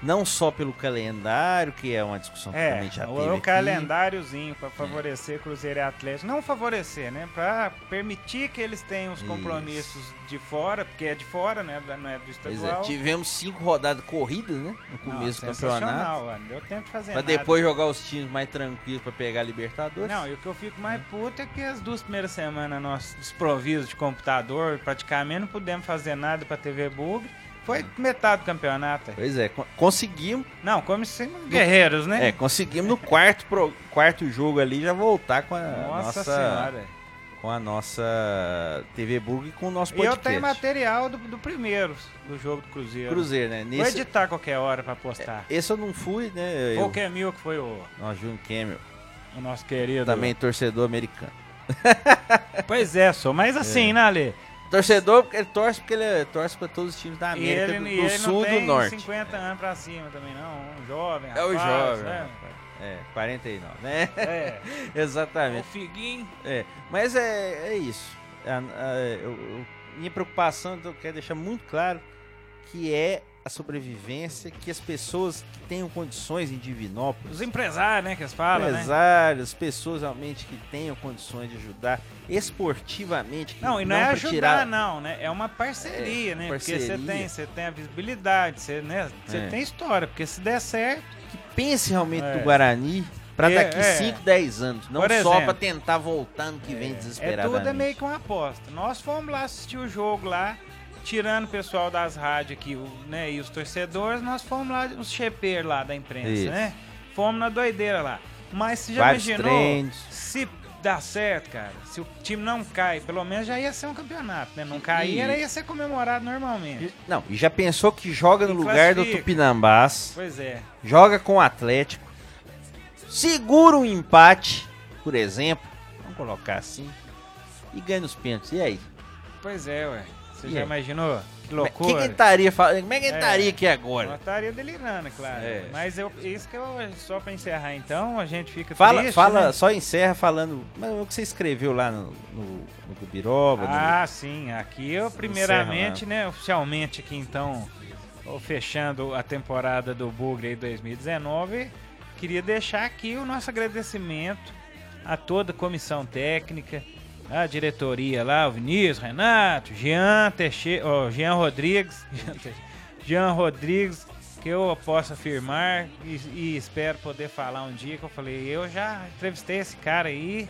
não só pelo calendário, que é uma discussão que é, também já teve. É o calendáriozinho para favorecer é. Cruzeiro e Atlético. Não favorecer, né? Para permitir que eles tenham os compromissos Isso. de fora, porque é de fora, né? Não é do estadual. É. Tivemos cinco rodadas corridas, né? No começo não, do campeonato. Mano. Deu tempo de fazer Pra nada. depois jogar os times mais tranquilos para pegar a Libertadores. Não, e o que eu fico mais puto é que as duas primeiras semanas nós desprovisos de computador, praticamente não pudemos fazer nada para TV Bug. Foi metade do campeonato. Pois é, conseguimos. Não, como se guerreiros, né? É, conseguimos no quarto, pro, quarto jogo ali já voltar com a nossa, nossa senhora. Com a nossa TV Burg e com o nosso podcast. E eu tenho material do, do primeiro, do jogo do Cruzeiro. Cruzeiro, né? Nesse... Vou editar qualquer hora pra postar. É, esse eu não fui, né? Foi o Camil que foi o. Nossa, Júnior Camil. O nosso querido. Também torcedor americano. pois é, sou. Mas assim, é. né, Ale? Torcedor, ele torce porque ele torce pra todos os times da América, ele, do, ele sul e do norte. 50 anos pra cima também, não. Um jovem, rapaz, É o jovem. Né? É, 49, né? É. Exatamente. O Figuinho. É, mas é, é isso. É, é, eu, eu, minha preocupação, eu quero deixar muito claro que é a sobrevivência, que as pessoas que tenham condições em Divinópolis. Os empresários, né, que eles falam, né? empresários, né? pessoas realmente que tenham condições de ajudar esportivamente. não, e não, não é ajudar, tirar... não, né? É uma parceria, é, né? Parceria. Porque você tem, você tem a visibilidade, você, né? Você é. tem história, porque se der certo. Que pense realmente é. do Guarani para é, daqui 5, é. 10 anos, não Por só para tentar voltar no que vem desesperadamente. É tudo é meio que uma aposta. Nós fomos lá assistir o jogo lá, tirando o pessoal das rádios aqui, né, e os torcedores, nós fomos lá, os cheper lá da imprensa, Isso. né? Fomos na doideira lá. Mas você já Vários imaginou treinos. se dá certo, cara? Se o time não cai, pelo menos já ia ser um campeonato, né? Não cair, era ia ser comemorado normalmente. Não, e já pensou que joga no lugar do Tupinambás? Pois é. Joga com o Atlético. Segura um empate, por exemplo. Vamos colocar assim. E ganha nos pênaltis. E aí? Pois é, ué. Você e já aí? imaginou? Que loucura. Que que estaria, como é que ele é, estaria aqui agora? Eu estaria delirando, claro. É. Mas eu, isso que eu, só para encerrar então, a gente fica fala, triste, Fala, né? só encerra falando, mas o que você escreveu lá no, no, no Gubiroba. Ah, no... sim. Aqui eu, primeiramente, encerra, né, oficialmente aqui então, fechando a temporada do Bugre 2019, queria deixar aqui o nosso agradecimento a toda a comissão técnica, a diretoria lá, o Vinícius, Renato, Jean Teixeira, oh, Jean Rodrigues, Jean Rodrigues, que eu posso afirmar e, e, espero poder falar um dia que eu falei, eu já entrevistei esse cara aí,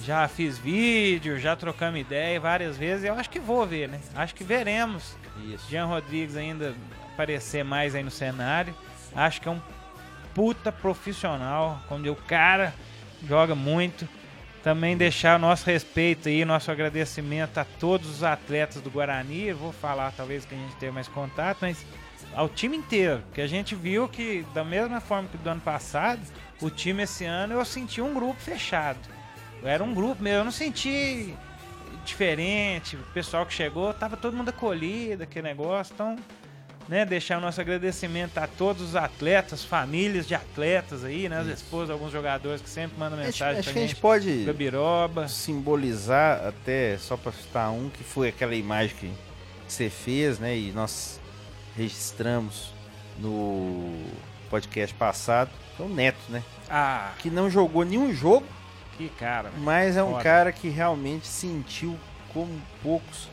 já fiz vídeo, já trocamos ideia várias vezes, eu acho que vou ver, né? Acho que veremos Isso. Jean Rodrigues ainda aparecer mais aí no cenário. Acho que é um puta profissional, como o cara joga muito também deixar nosso respeito e nosso agradecimento a todos os atletas do Guarani. Eu vou falar talvez que a gente tenha mais contato, mas ao time inteiro. Que a gente viu que, da mesma forma que do ano passado, o time esse ano eu senti um grupo fechado. Era um grupo mesmo, eu não senti diferente. O pessoal que chegou, tava todo mundo acolhido, aquele negócio. Então, né, deixar o nosso agradecimento a todos os atletas, famílias de atletas aí, né, as esposas, alguns jogadores que sempre mandam Acho, mensagem acho pra que a gente. gente pode Gabiroba. simbolizar até, só para citar um, que foi aquela imagem que você fez, né? E nós registramos no podcast passado. Foi o Neto, né? Ah, Que não jogou nenhum jogo, que cara, mas é um Foda. cara que realmente sentiu como poucos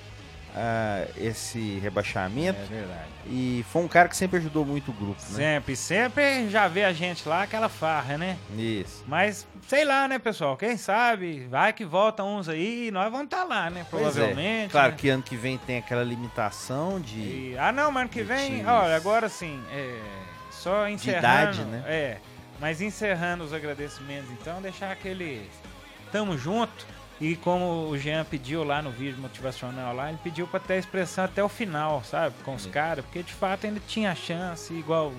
ah, esse rebaixamento. É verdade. E foi um cara que sempre ajudou muito o grupo, né? Sempre, sempre já vê a gente lá, aquela farra, né? Isso. Mas, sei lá, né, pessoal? Quem sabe, vai que volta uns aí e nós vamos estar lá, né? É. Provavelmente. Claro né? que ano que vem tem aquela limitação de. E- ah, não, mas ano que de vem, times. olha, agora sim, é, só encerrando. idade, né? É, mas encerrando os agradecimentos, então, deixar aquele tamo junto. E como o Jean pediu lá no vídeo motivacional lá, ele pediu pra ter a expressão até o final, sabe? Com os caras, porque de fato ainda tinha chance, igual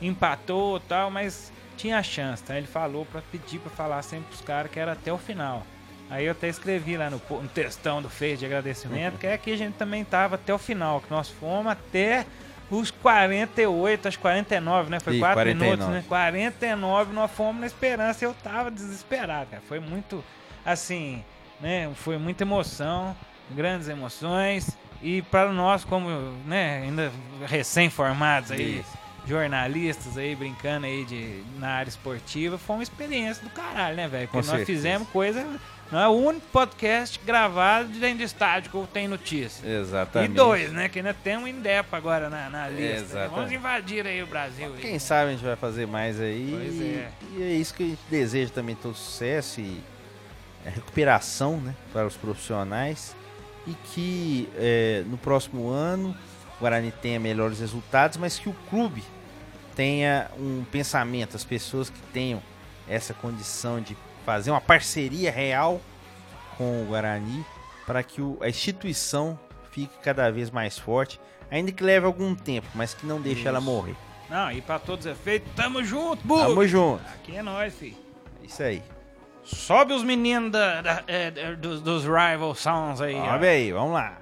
empatou e tal, mas tinha chance, então ele falou pra pedir pra falar sempre pros caras que era até o final. Aí eu até escrevi lá no, no textão do Face de agradecimento, que é que a gente também tava até o final, que nós fomos até os 48, acho 49, né? Foi Ih, 4 49. minutos, né? 49 nós fomos na esperança e eu tava desesperado, cara. Foi muito, assim, né? Foi muita emoção, grandes emoções. E para nós, como, né, ainda recém-formados aí, Isso. jornalistas aí, brincando aí de, na área esportiva, foi uma experiência do caralho, né, velho? Com Porque nós certeza. fizemos coisa. Não é o único podcast gravado dentro de estádio que eu tenho notícia. Exatamente. E dois, né? Que ainda tem um Indepa agora na, na lista. né? Exatamente. Vamos invadir aí o Brasil. aí. Quem sabe a gente vai fazer mais aí. Pois é. E é isso que a gente deseja também todo sucesso e recuperação né, para os profissionais. E que é, no próximo ano o Guarani tenha melhores resultados, mas que o clube tenha um pensamento, as pessoas que tenham essa condição de fazer uma parceria real com o Guarani para que o- a instituição fique cada vez mais forte, ainda que leve algum tempo, mas que não deixe ela Isso. morrer. Não, e pra todos os efeitos, tamo junto, burro! Tamo junto. Aqui é nóis, filho. Isso aí. Sobe os meninos da- da- é, da- dos, dos Rival Sons aí. ó. Vamos aí, vamos lá.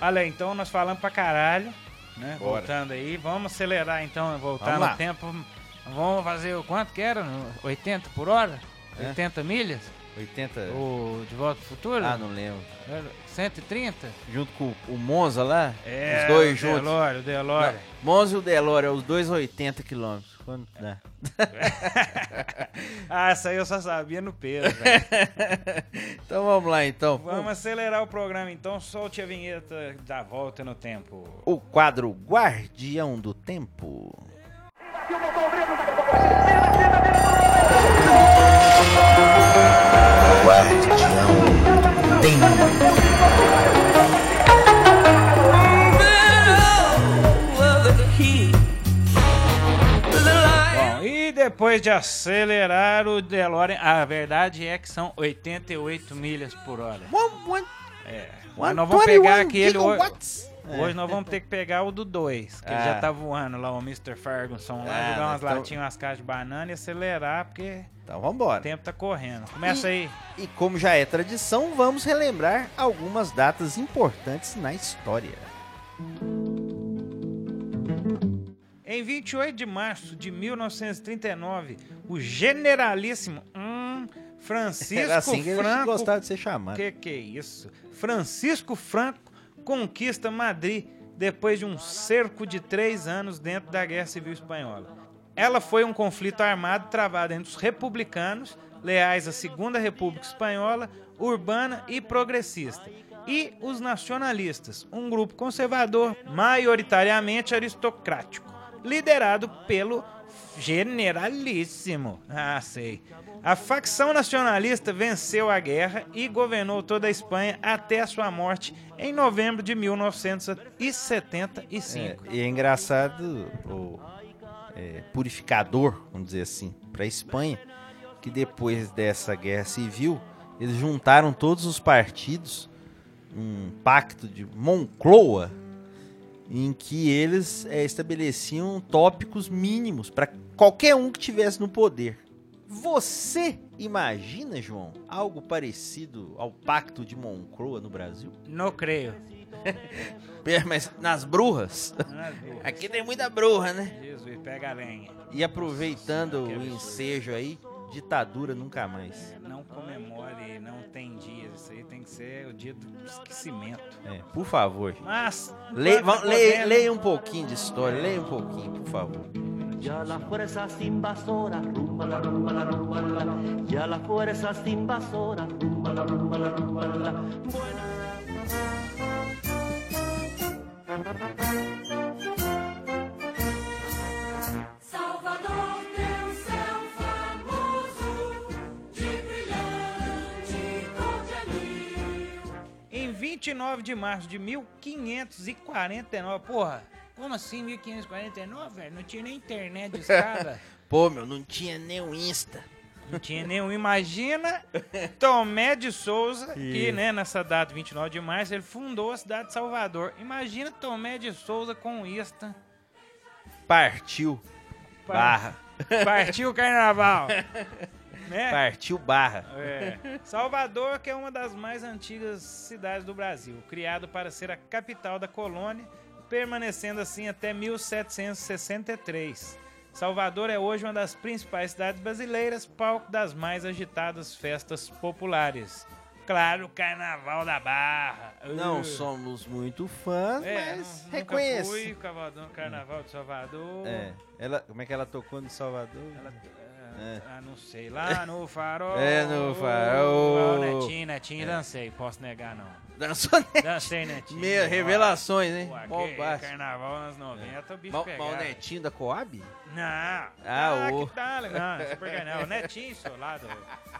Olha aí, então nós falamos pra caralho, né? Bora. Voltando aí. Vamos acelerar então, voltar Vamos no lá. tempo. Vamos fazer o quanto que era? 80 por hora? É. 80 milhas? 80. O De Volta ao Futuro? Ah, não lembro. Era 130? Junto com o Monza lá? É, os dois o juntos. Delore, o Delore. Não, Monza e o Delore, é os dois 80 quilômetros. Quanto dá? Ah, essa aí eu só sabia no peso, velho. Então vamos lá então. Vamos acelerar o programa então, solte a vinheta da volta no tempo. O quadro Guardião do Tempo. Bom, e depois de acelerar o DeLorean, a verdade é que são 88 milhas por hora. One, one, É. Mas nós vamos 121 pegar aquele hoje. Hoje nós vamos ter que pegar o do 2, que ele Ah. já tá voando lá, o Mr. Ferguson lá, Ah, jogar umas então- latinhas, umas caixas de banana e acelerar, porque Então vambora. o tempo tá correndo. Começa aí. E como já é tradição, vamos relembrar algumas datas importantes na história. Em 28 de março de 1939, o generalíssimo hum, Francisco Era assim que Franco gostava de ser chamado. Que que é isso? Francisco Franco conquista Madrid depois de um cerco de três anos dentro da Guerra Civil Espanhola. Ela foi um conflito armado travado entre os republicanos, leais à Segunda República Espanhola, urbana e progressista, e os nacionalistas, um grupo conservador, maioritariamente aristocrático, liderado pelo generalíssimo. Ah, sei. A facção nacionalista venceu a guerra e governou toda a Espanha até a sua morte em novembro de 1975. É, e é engraçado o é, purificador, vamos dizer assim, para a Espanha, que depois dessa guerra civil, eles juntaram todos os partidos, um pacto de Moncloa, em que eles é, estabeleciam tópicos mínimos para qualquer um que tivesse no poder. Você imagina, João, algo parecido ao Pacto de Moncloa no Brasil? Não creio. Mas nas brujas? Burras. Aqui tem muita bruxa, né? Jesus, pega a lenha. E aproveitando Que o ensejo aí, ditadura nunca mais. Não comemore, não tem dias. Isso aí tem que ser o dia do esquecimento. É, por favor. gente. Mas. Le, enquanto vamos, tá leia, leia um pouquinho de história, leia um pouquinho, por favor. Ya la fuerza invasora, rumba la rumba la rumba la. Ya la fuerza invasora, rumba la rumba la rumba la. Buena. 29 de março de 1549. Porra, como assim 1549, velho? Não tinha nem internet de escada. Pô, meu, não tinha nem o Insta. Não tinha nenhum. Imagina Tomé de Souza, que Isso. né, nessa data, 29 de março, ele fundou a cidade de Salvador. Imagina Tomé de Souza com Ista. Partiu barra. Partiu o carnaval. né? Partiu barra. É. Salvador, que é uma das mais antigas cidades do Brasil, criado para ser a capital da colônia, permanecendo assim até 1763. Salvador é hoje uma das principais cidades brasileiras, palco das mais agitadas festas populares. Claro, Carnaval da Barra. Não Uh. somos muito fãs, É, mas reconheço. Fui, Cavadão, Carnaval de Salvador. É, ela, como é que ela tocou no Salvador? Ela, É. ah, não sei, lá no farol. É, no farol. O Netinho, Netinho, dancei, posso negar não. Dançou, né? Dancei, Netinho. Meu, revelações, hein? Bombástico. carnaval anos 90, o bicho Mal, pegava. mal netinho da Coab? Não. Ah, o- que tal? Não, super carnaval. O Netinho, seu lado.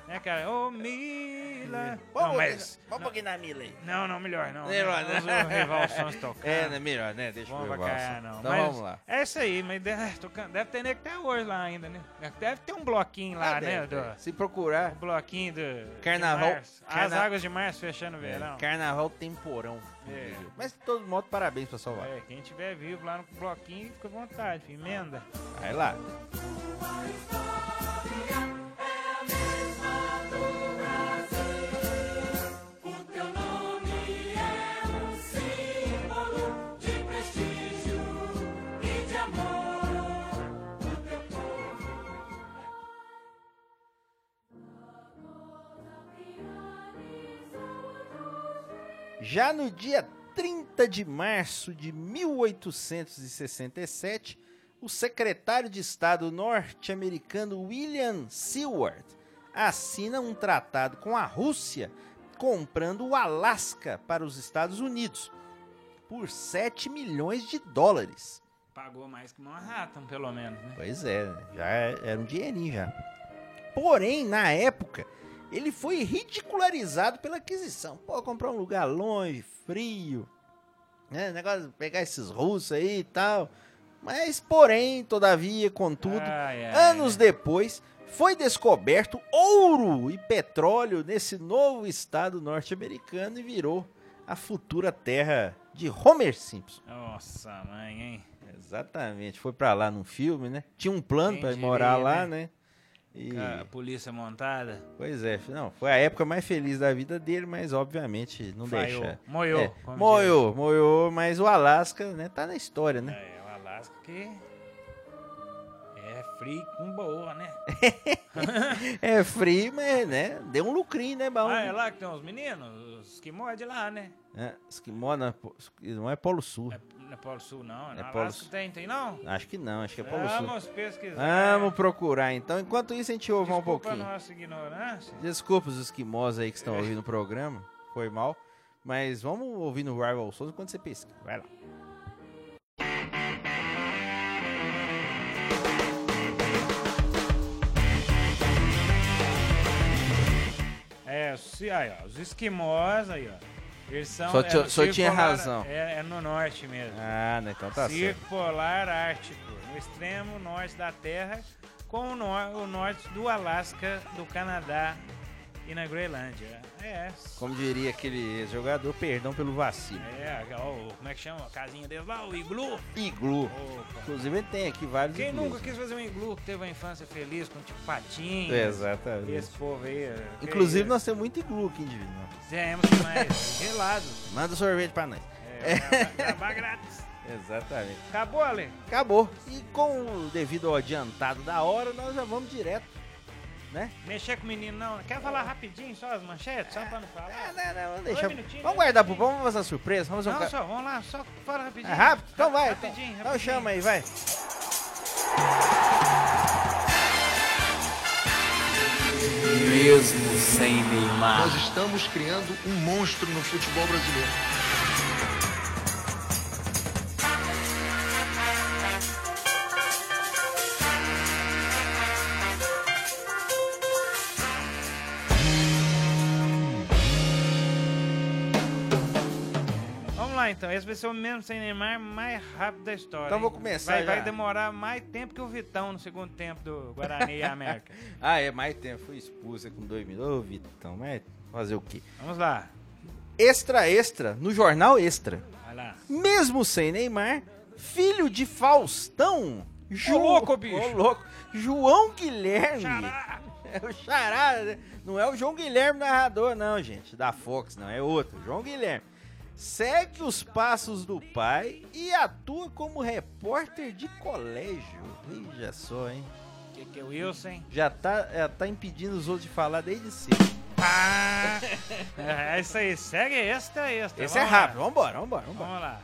Né, cara? Ô, Mila. Não, mas... Vamos um pouquinho na Mila aí. Não, não, melhor não. Melhor, né? né? Usa o Rival Sons tocar. É, né? Melhor, né? Deixa Vamos eu pra ver cá, não. Então Mas vamos lá. É isso aí, mas deve, tocando- deve ter nego até hoje lá ainda, né? Deve ter um bloquinho lá, Ah, né? do-. Se procurar, O bloquinho do. Carnaval- março. As carna- águas de março fechando o verão. é, carnaval temporão. É. Mas de todo modo, parabéns pra Salvador. É, quem tiver vivo lá no bloquinho, fica à vontade, filho. emenda. Vai lá. Já no dia 30 de março de 1867, o secretário de Estado norte-americano William Seward assina um tratado com a Rússia comprando o Alasca para os Estados Unidos por 7 milhões de dólares. Pagou mais que Manhattan, pelo menos, né? Pois é, já era um dinheirinho já. Porém, na época, ele foi ridicularizado pela aquisição. Pô, comprar um lugar longe, frio, né? Negócio de pegar esses russos aí e tal. Mas, porém, todavia, contudo, Ai, ai, anos depois, foi descoberto ouro e petróleo nesse novo estado norte-americano e virou a futura terra de Homer Simpson. Nossa, mãe, hein? Exatamente, foi pra lá num filme, né? Tinha um plano diria, morar lá, né? né? E, A polícia montada. pois é, não, foi a época mais feliz da vida dele, mas obviamente não Falhou. deixa. Moiou, É, moiou, moiou, mas o Alasca, né, tá na história, né? É, o Alasca que é free com boa, né? É, frio, mas, né, deu um lucrinho, né, bom. Ah, é lá que tem os meninos, os que moram de lá, né? É, esquimó na- não é Polo Sul. É, é Polo Sul, não. É É no Polo Sul. tem, tem não? Acho que não, acho que é Polo Sul. Vamos pesquisar. Vamos procurar, então. Enquanto isso, a gente ouve mais um Desculpa a pouquinho. nossa ignorância. Desculpa os esquimós aí que estão ouvindo o programa, foi mal. Mas vamos ouvir no Rival Souls enquanto você pesquisa. Vai lá. É, se, aí, ó, os esquimós aí, ó. Eles são. Só é no só tinha Polar- razão. É, é no norte mesmo. Ah, né? Então tá certo. Círculo Polar Ártico, no extremo norte da Terra, com o, nor- o norte do Alasca, do Canadá e na Groenlândia. É, Como diria aquele jogador, perdão pelo vacilo. é, ó, como é que chama? A casinha deles lá, o iglu. Iglu. Opa. Inclusive tem aqui vários Quem iglus, nunca quis fazer um iglu que teve uma infância feliz com tipo patinho? Exatamente. Esse povo aí. é, Inclusive que- nós temos muito iglu aqui em Divino. Temos mais gelado. Manda sorvete pra nós. É, trabalho grátis. Exatamente. Acabou, Ale? Acabou. E com o devido ao adiantado da hora, nós já vamos direto, né? Mexer com o menino não. Quer falar rapidinho só as manchetes? Só pra não falar? É, não, não, vamos deixar. minutinhos, Vamos guardar pro vamos fazer uma surpresa, vamos um Não, ca- só, vamos lá, só fala rapidinho. É rápido? Então vai. Então, Rapidinho, então rapidinho. chama aí, vai. Mesmo sem Neymar. Nós estamos criando um monstro no futebol brasileiro. Esse vai ser o mesmo sem Neymar mais rápido da história. Então vou começar Vai, vai demorar mais tempo que o Vitão no segundo tempo do Guarani e América. Ah, é, mais tempo. Fui expulsa com dois minutos. Ô, Vitão, mas fazer o quê? Vamos lá, Extra, extra, no jornal Extra. vai lá. Mesmo sem Neymar, filho de Faustão. Ju... louco, bicho. Ô, louco. João Guilherme. Xará! É o Chará, né? Não é o João Guilherme narrador, não, gente. Da Fox, não. É outro. João Guilherme. Segue os passos do pai e atua como repórter de colégio. Veja só, hein? Que que é o Wilson? hein? Já tá, já tá impedindo os outros de falar desde cedo. Ah! é isso aí, segue extra, extra. Esse é lá. rápido. Vambora, vambora, vambora. Vamos lá.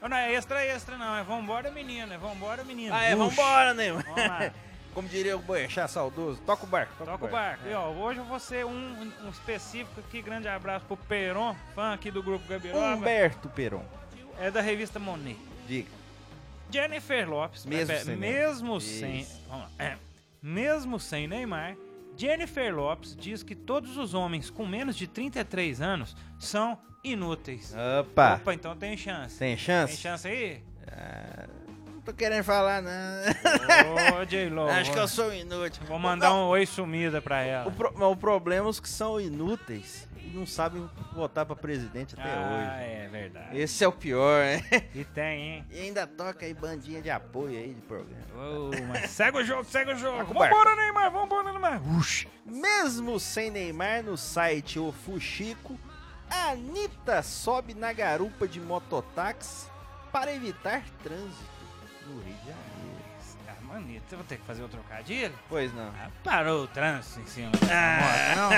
Não, não é extra, extra não, é vambora menino, é vambora menino. Ah, é, Puxa. vambora, né? Vamos lá. Como diria o Boechat saudoso, toca o barco. Toca o barco. E, ó, hoje eu vou ser um, um específico aqui. Grande abraço pro Peron, fã aqui do grupo Gabiroba. Humberto Peron. É da revista Monet. Diga. Jennifer Lopes, Mesmo é, sem mesmo sem, lá, é, mesmo sem Neymar, Jennifer Lopes diz que todos os homens com menos de 33 anos são inúteis. Opa. Opa, então tem chance. Tem chance? Tem chance aí? Não tô querendo falar, não. Ô, J-Lo. Acho que eu sou inútil. Vou mandar um oi sumida pra ela. O, pro- o problema é os que são inúteis e não sabem votar pra presidente até ah, hoje. é verdade. Esse é o pior, né? E tem, hein? E ainda toca aí bandinha de apoio aí de programa. Ô, mas segue o jogo, segue o jogo. Vambora, Neymar, vambora, Neymar. Uxi. Mesmo sem Neymar no site O Fuxico, a Anitta sobe na garupa de mototáxi para evitar trânsito no Rio de Janeiro. Ah, manito, eu vou ter que fazer o trocadilho? Pois não. Ah, parou o trânsito em cima dessa moto, não?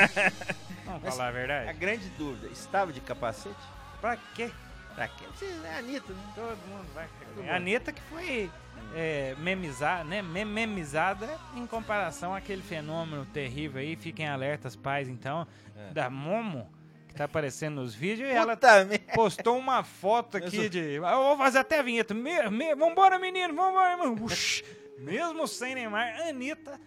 Vamos Mas falar a A verdade? grande dúvida, estava de capacete? Pra quê? Pra quê? É a Anitta, né? Todo mundo vai. Todo A Anitta que foi é, memizada, né? mem- Memizada em comparação àquele fenômeno terrível aí. Fiquem alertas, pais, então, É. da Momo, que tá aparecendo nos vídeos. E ela postou uma foto aqui de. Eu vou fazer até a vinheta. Me, me, vambora, menino, vambora. Mesmo sem Neymar, Anitta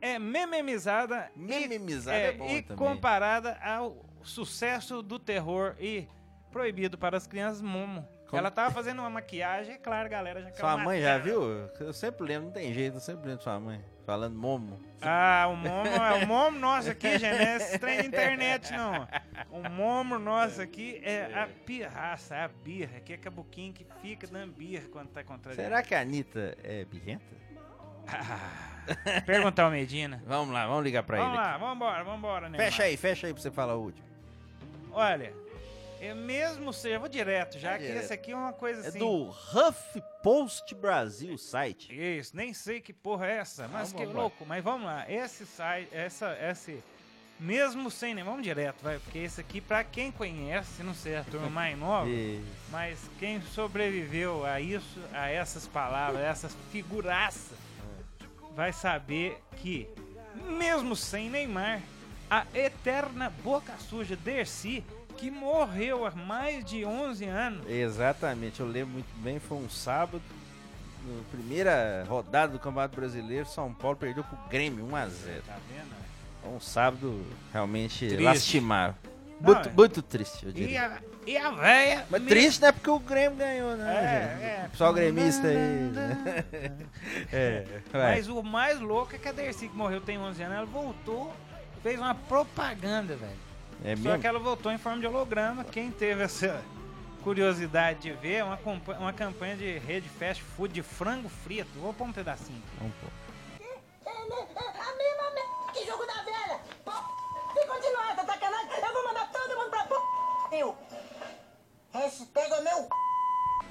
é mememizada e, Mememizada é, é bom e também. comparada ao sucesso do terror e proibido para as crianças Momo. Como- Ela tava fazendo uma maquiagem, é claro, galera já Sua mãe já viu? Eu sempre lembro, não tem jeito, eu sempre lembro de sua mãe. Falando momo. Ah, o Momo, é o Momo nosso aqui, gente, não é esse trem de internet, não. O Momo nosso aqui é a pirraça, é a birra, que é cabuquinho que fica dando birra quando tá contra Será que a Anitta é birrenta? Ah, perguntar ao Medina. Vamos lá, vamos ligar pra Vamos ele. lá, vambora, vambora, né? Fecha aí, fecha aí pra você falar o último. Olha, eu mesmo eu vou direto, já Vai que direto. esse aqui é uma coisa É assim. do HuffPost Brasil site. Isso, nem sei que porra é essa, mas Vamos que embora. louco. Mas vamos lá, esse site, essa, esse, mesmo sem nem, vamos direto, vai, porque esse aqui, pra quem conhece, não sei, a turma mais nova, mas quem sobreviveu a isso, a essas palavras, a essas figuraças, vai saber que, mesmo sem Neymar, a eterna boca suja Dercy, que morreu há mais de 11 anos, Exatamente, eu lembro muito bem, foi um sábado. Na primeira rodada do Campeonato Brasileiro, São Paulo perdeu pro Grêmio 1x0. tá vendo? Foi um sábado realmente Triste. lastimável. Não, Muito, é- muito triste, eu E diria. a, e a véia... Mas me- triste não é porque o Grêmio ganhou, né? É, gente? é. O pessoal gremista aí. né? é. Mas o mais louco é que a Dercy, que morreu tem 11 anos, ela voltou fez uma propaganda, velho. É Só mesmo? que ela voltou em forma de holograma. Quem teve essa curiosidade de ver, é uma, uma campanha de rede fast food de frango frito. Vou pôr um pedacinho. Vamos pôr. A mesma merda que jogo da velha. Pô, se continuar essa sacanagem, eu vou mandar todo mundo pra pô. Eu. Hashtag meu.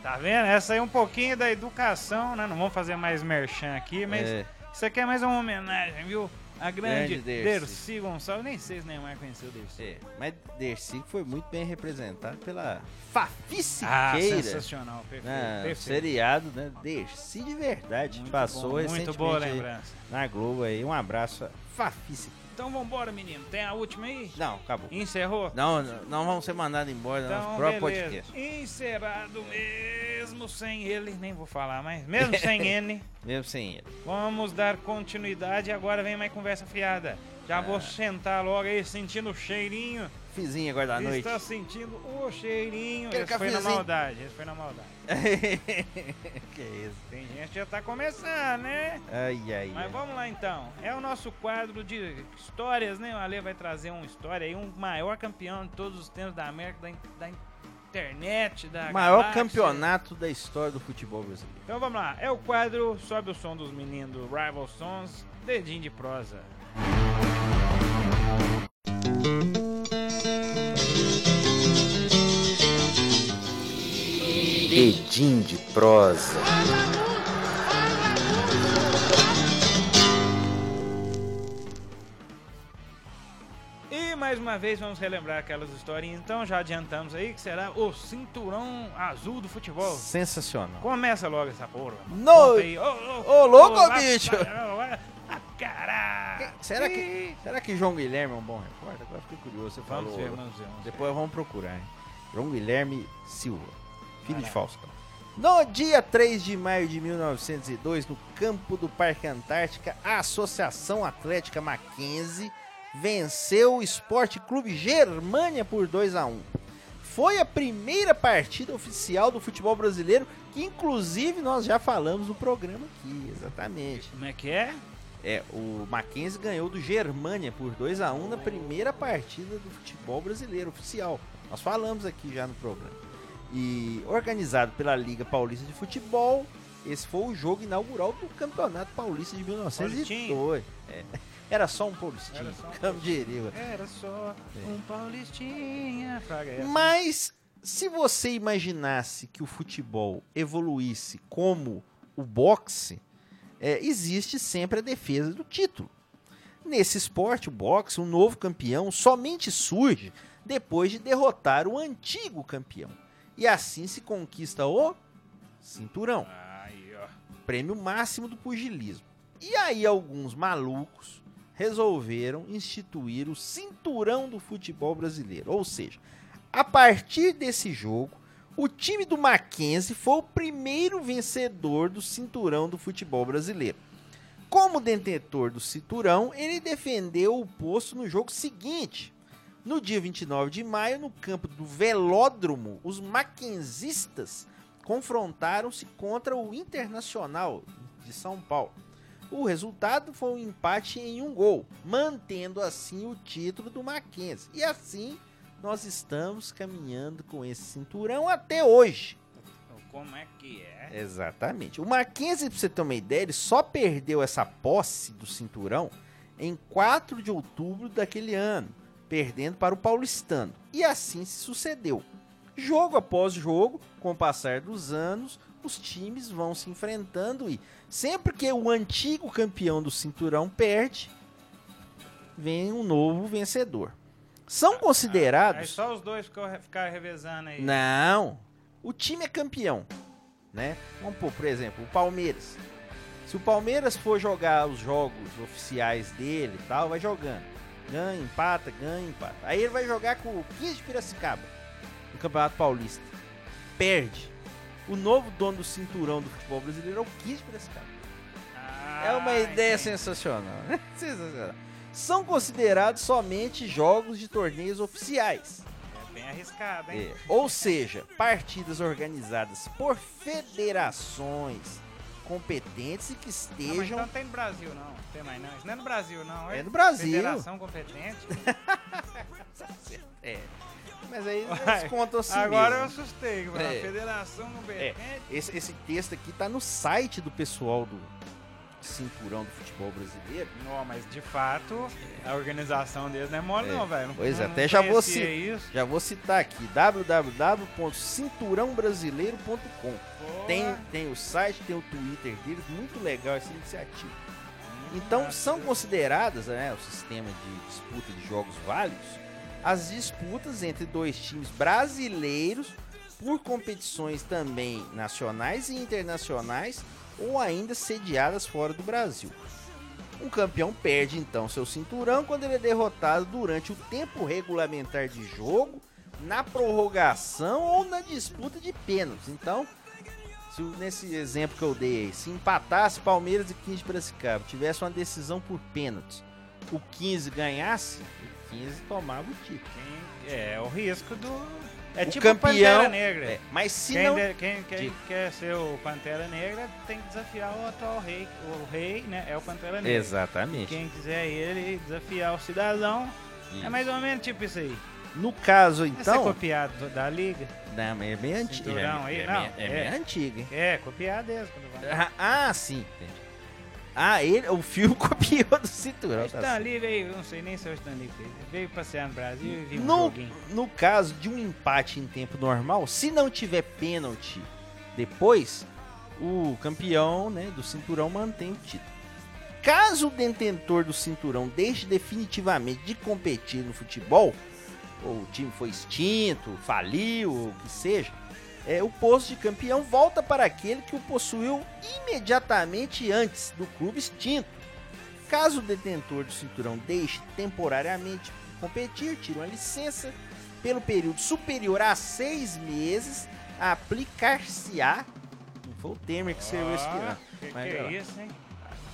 Tá vendo? Essa aí é um pouquinho da educação, né? Não vamos fazer mais merchan aqui, mas É. isso aqui é mais uma homenagem, viu? A grande, Grande Dercy. Dercy Gonçalves. Nem sei se Neymar conheceu o Dercy. É, mas Dercy foi muito bem representado pela Fafi Ah, sensacional. Perfeito. Na perfeito. seriado, né? Dercy de verdade. Muito passou bom, recentemente Muito boa lembrança. na Globo aí. Um abraço Fafi Siqueira. Então vambora, menino. Tem a última aí? Não, acabou. Encerrou? Não, não, vamos ser mandados embora no nosso Então, próprio beleza. podcast. Encerrado mesmo sem ele, nem vou falar mais, mesmo sem ele, Mesmo sem ele. vamos dar continuidade e agora vem mais conversa fiada. Já Ah. vou sentar logo aí, sentindo o cheirinho. Fizinho agora da noite. Está sentindo o cheirinho. Aquele Esse foi na cafezinho. maldade, esse foi na maldade. que isso. Tem gente que já tá começando, né? Ai, ai, Mas ai. vamos lá então. É o nosso quadro de histórias, né? O Ale vai trazer uma história aí, um maior campeão de todos os tempos da América, da, da internet, da Maior galáxia. campeonato da história do futebol brasileiro. Então vamos lá. É o quadro Sobe o som dos meninos do Rival Sons, dedinho de prosa. Edim de prosa. E mais uma vez vamos relembrar aquelas historinhas. Então já adiantamos aí que será o cinturão azul do futebol. Sensacional. Começa logo essa porra. mano. No-. Ô, ô, Ô, louco, lá- bicho! Ah, Caralho! Será que, será que João Guilherme é um bom repórter? Agora fiquei curioso. Você Vamos falou. ver, vamos ver. Vamos ver. Depois vamos procurar. hein? João Guilherme Silva, filho de. Faustão. No dia 3 de maio de 1902, no campo do Parque Antártica, a Associação Atlética Mackenzie venceu o Esporte Clube Germânia por 2 a 1. Foi a primeira partida oficial do futebol brasileiro, que inclusive nós já falamos no programa aqui, exatamente. Como é que é? É, o Mackenzie ganhou do Germânia por 2 a 1 na primeira partida do futebol brasileiro oficial. Nós falamos aqui já no programa. E organizado pela Liga Paulista de Futebol, esse foi o jogo inaugural do Campeonato Paulista de 1902. É, era só um paulistinho, Era só um como diria. Era só É. um paulistinha. Fraga essa. Mas se você imaginasse que o futebol evoluísse como o boxe, é, existe sempre a defesa do título. Nesse esporte, o boxe, um novo campeão somente surge depois de derrotar o antigo campeão. E assim se conquista o cinturão Aí, ó. prêmio máximo do pugilismo. E aí alguns malucos resolveram instituir o cinturão do futebol brasileiro. Ou seja, a partir desse jogo, o time do Mackenzie foi o primeiro vencedor do cinturão do futebol brasileiro. Como detentor do cinturão, ele defendeu o posto no jogo seguinte. No dia 29 de maio, no campo do Velódromo, os mackenzistas confrontaram-se contra o Internacional de São Paulo. O resultado foi um empate em um gol, mantendo assim o título do Mackenzie. E assim nós estamos caminhando com esse cinturão até hoje. Como é que é? Exatamente. O Mackenzie, pra você ter uma ideia, ele só perdeu essa posse do cinturão em 4 de outubro daquele ano, perdendo para o Paulistano. E assim se sucedeu. Jogo após jogo, com o passar dos anos, os times vão se enfrentando e sempre que o antigo campeão do cinturão perde, vem um novo vencedor. São Aí considerados só os dois ficaram revezando aí. não. O time é campeão, né? Vamos pôr, por exemplo, o Palmeiras. Se o Palmeiras for jogar os jogos oficiais dele e tal, vai jogando. Ganha, empata, ganha, empata. Aí ele vai jogar com o 15 de Piracicaba no Campeonato Paulista. Perde. O novo dono do cinturão do futebol brasileiro é o 15 de Piracicaba. Ah, É uma ideia entendi. sensacional, né? Sensacional. São considerados somente jogos de torneios oficiais. É bem arriscado, hein? É, ou seja, partidas organizadas por federações competentes e que Não, mas estejam. então tem no Brasil, não. Tem mais não. Isso não é no Brasil, não. É no Brasil. Federação competente. É. Mas aí eles contam assim. Agora eu mesmo. assustei. mano. É. Federação competente. Esse, esse texto aqui tá no site do pessoal do Cinturão do Futebol Brasileiro. Não, mas de fato, a organização deles não é mole, É. não, velho. Pois é, até já vou conhecia ci- isso. Já vou citar aqui: www.cinturãobrasileiro.com. Tem, tem o site, tem o Twitter deles, muito legal essa iniciativa. Então são consideradas, né, o sistema de disputa de jogos válidos, as disputas entre dois times brasileiros por competições também nacionais e internacionais ou ainda sediadas fora do Brasil. Um campeão perde então seu cinturão quando ele é derrotado durante o tempo regulamentar de jogo, na prorrogação ou na disputa de pênaltis. Então, se nesse exemplo que eu dei aí, se empatasse Palmeiras e 15 de Piracicaba, tivesse uma decisão por pênaltis, o 15 ganhasse, o 15 tomava o título. Quem- É, o risco do. É O tipo campeão- Pantera Negra. É, mas se quem, não. de- quem- quem quer ser o Pantera Negra tem que desafiar o atual rei. O rei, né? É o Pantera Negra. Exatamente. Quem quiser ele desafiar o cidadão, Isso. é mais ou menos tipo isso aí. No caso, Vai ser então. copiado do- da liga. Não, mas é bem antigo. Cinturão É, é, é é. bem antigo, hein? É, copiado mesmo. Ah, ah, sim. entendi. Ah, ele, o fio copiou do cinturão. O tá Stan. Lee veio, não sei nem se é o Stan Lee fez. Veio passear no Brasil e viu um joguinho. no caso de um empate em tempo normal, se não tiver pênalti depois, o campeão né, do cinturão mantém o título. Caso o detentor do cinturão deixe definitivamente de competir no futebol, ou o time foi extinto, faliu, ou o que seja, é, o posto de campeão volta para aquele que o possuiu imediatamente antes do clube extinto. Caso o detentor do cinturão deixe temporariamente competir, tira uma licença pelo período superior a seis meses, aplicar-se-á. Não foi o Temer que serviu esse aqui, Ah, não. Mas que é isso, hein?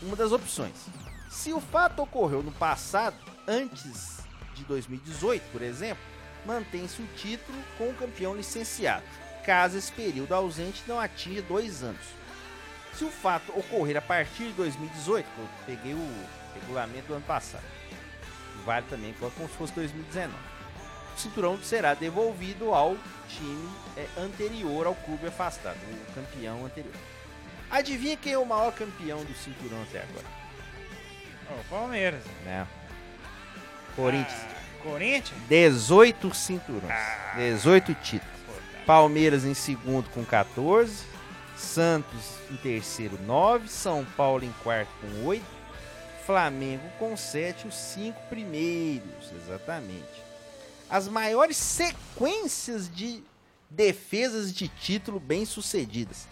Uma das opções. Se o fato ocorreu no passado, antes de 2018, por exemplo, mantém-se o título com o campeão licenciado, caso esse período ausente não atinja dois anos. Se o fato ocorrer a partir de 2018, eu peguei o regulamento do ano passado, vale também como se fosse 2019. O cinturão será devolvido ao time é, anterior ao clube afastado, o campeão anterior. Adivinha quem é o maior campeão do cinturão até agora? O Palmeiras. Não. Corinthians. Ah, Corinthians? 18 cinturões. Ah. 18 títulos. Palmeiras em segundo com 14. Santos em terceiro, 9. São Paulo em quarto com 8. Flamengo com 7. Os cinco primeiros, exatamente. As maiores sequências de defesas de título bem-sucedidas.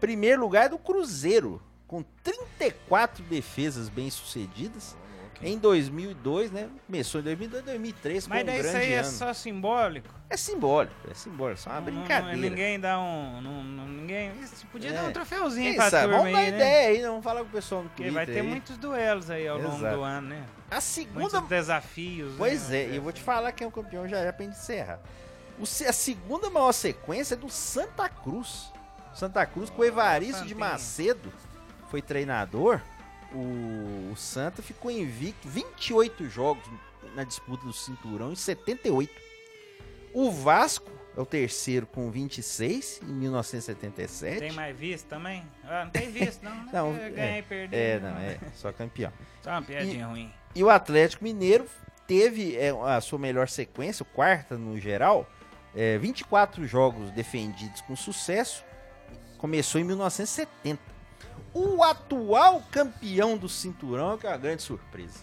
Primeiro lugar é do Cruzeiro, com 34 defesas bem-sucedidas. Em 2002, né? Começou em 2002, 2003, foi Mas um daí isso grande aí é ano. só simbólico. É simbólico, é simbólico, só uma Não- não- brincadeira. ninguém dá um. não- não- ninguém. isso Podia É. dar um troféuzinho Quem pra sabe? turma Vamos dar aí, né? ideia aí, vamos falar com o pessoal no Twitter vai ter aí. muitos duelos aí ao longo Exato. do ano, né? A Muitos segunda... desafios. Pois né? é, e eu vou te falar quem é o campeão já é pra gente encerrar. O a segunda maior sequência é do Santa Cruz. Santa Cruz com o Evaristo de Santinho. Macedo foi treinador. O, o Santa ficou invicto 28 jogos na disputa do cinturão em 78. O Vasco é o terceiro com 26 em 1977. Tem mais visto também? Ah, não tem visto, não. né? Não, é, Ganhar e perder. É, né? não, é só campeão. Só uma piadinha ruim. E o Atlético Mineiro teve é, a sua melhor sequência, quarta no geral, é, 24 jogos defendidos com sucesso. Começou em 1970. O atual campeão do cinturão é que é uma grande surpresa.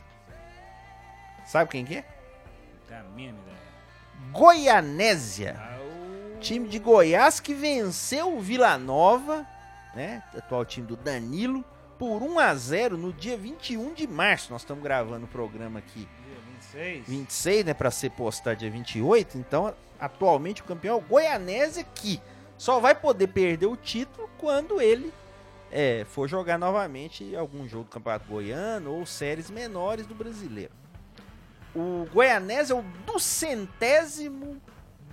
Sabe quem que é? Tem a mínima ideia. Goianésia. Time de Goiás que venceu o Vila Nova, né? Atual time do Danilo, por 1 a 0 no dia 21 de março. Nós estamos gravando o programa aqui Dia 26. 26, né, para ser postado dia 28. Então, atualmente o campeão é o Goianésia que só vai poder perder o título quando ele é, for jogar novamente algum jogo do Campeonato Goiano ou séries menores do Brasileiro. O Goianésia é o duzentésimo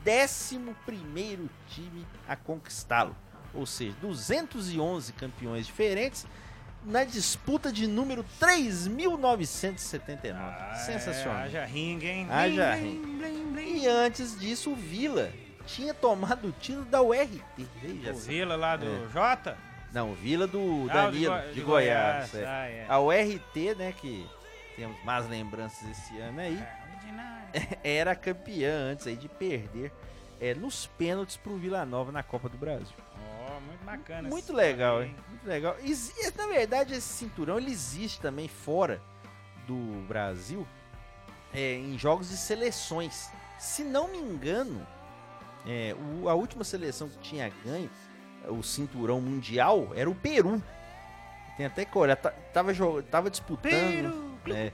décimo primeiro time a conquistá-lo. ou seja, 211 campeões diferentes na disputa de número 3.979. Ah, Sensacional. É, haja ringue, hein? Haja ringue. blim, blim, blim. E antes disso, o Vila tinha tomado o título da URT. Veja O. Vila lá do É. Jota? Não, Vila do Ah, o de Danilo, Goi- de, Goiás. Goiás, é. ah, é. A URT, né, que temos mais lembranças esse ano aí, ordinário. era campeã antes aí de perder é, nos pênaltis pro Vila Nova na Copa do Brasil. Ó, muito bacana. Muito legal, hein? Muito legal. Exi- na verdade, esse cinturão ele existe também fora do Brasil é, em jogos de seleções. Se não me engano, é, o- a última seleção que tinha ganho o cinturão mundial era o Peru. Tem até que olhar, tá- tava, tava disputando. é,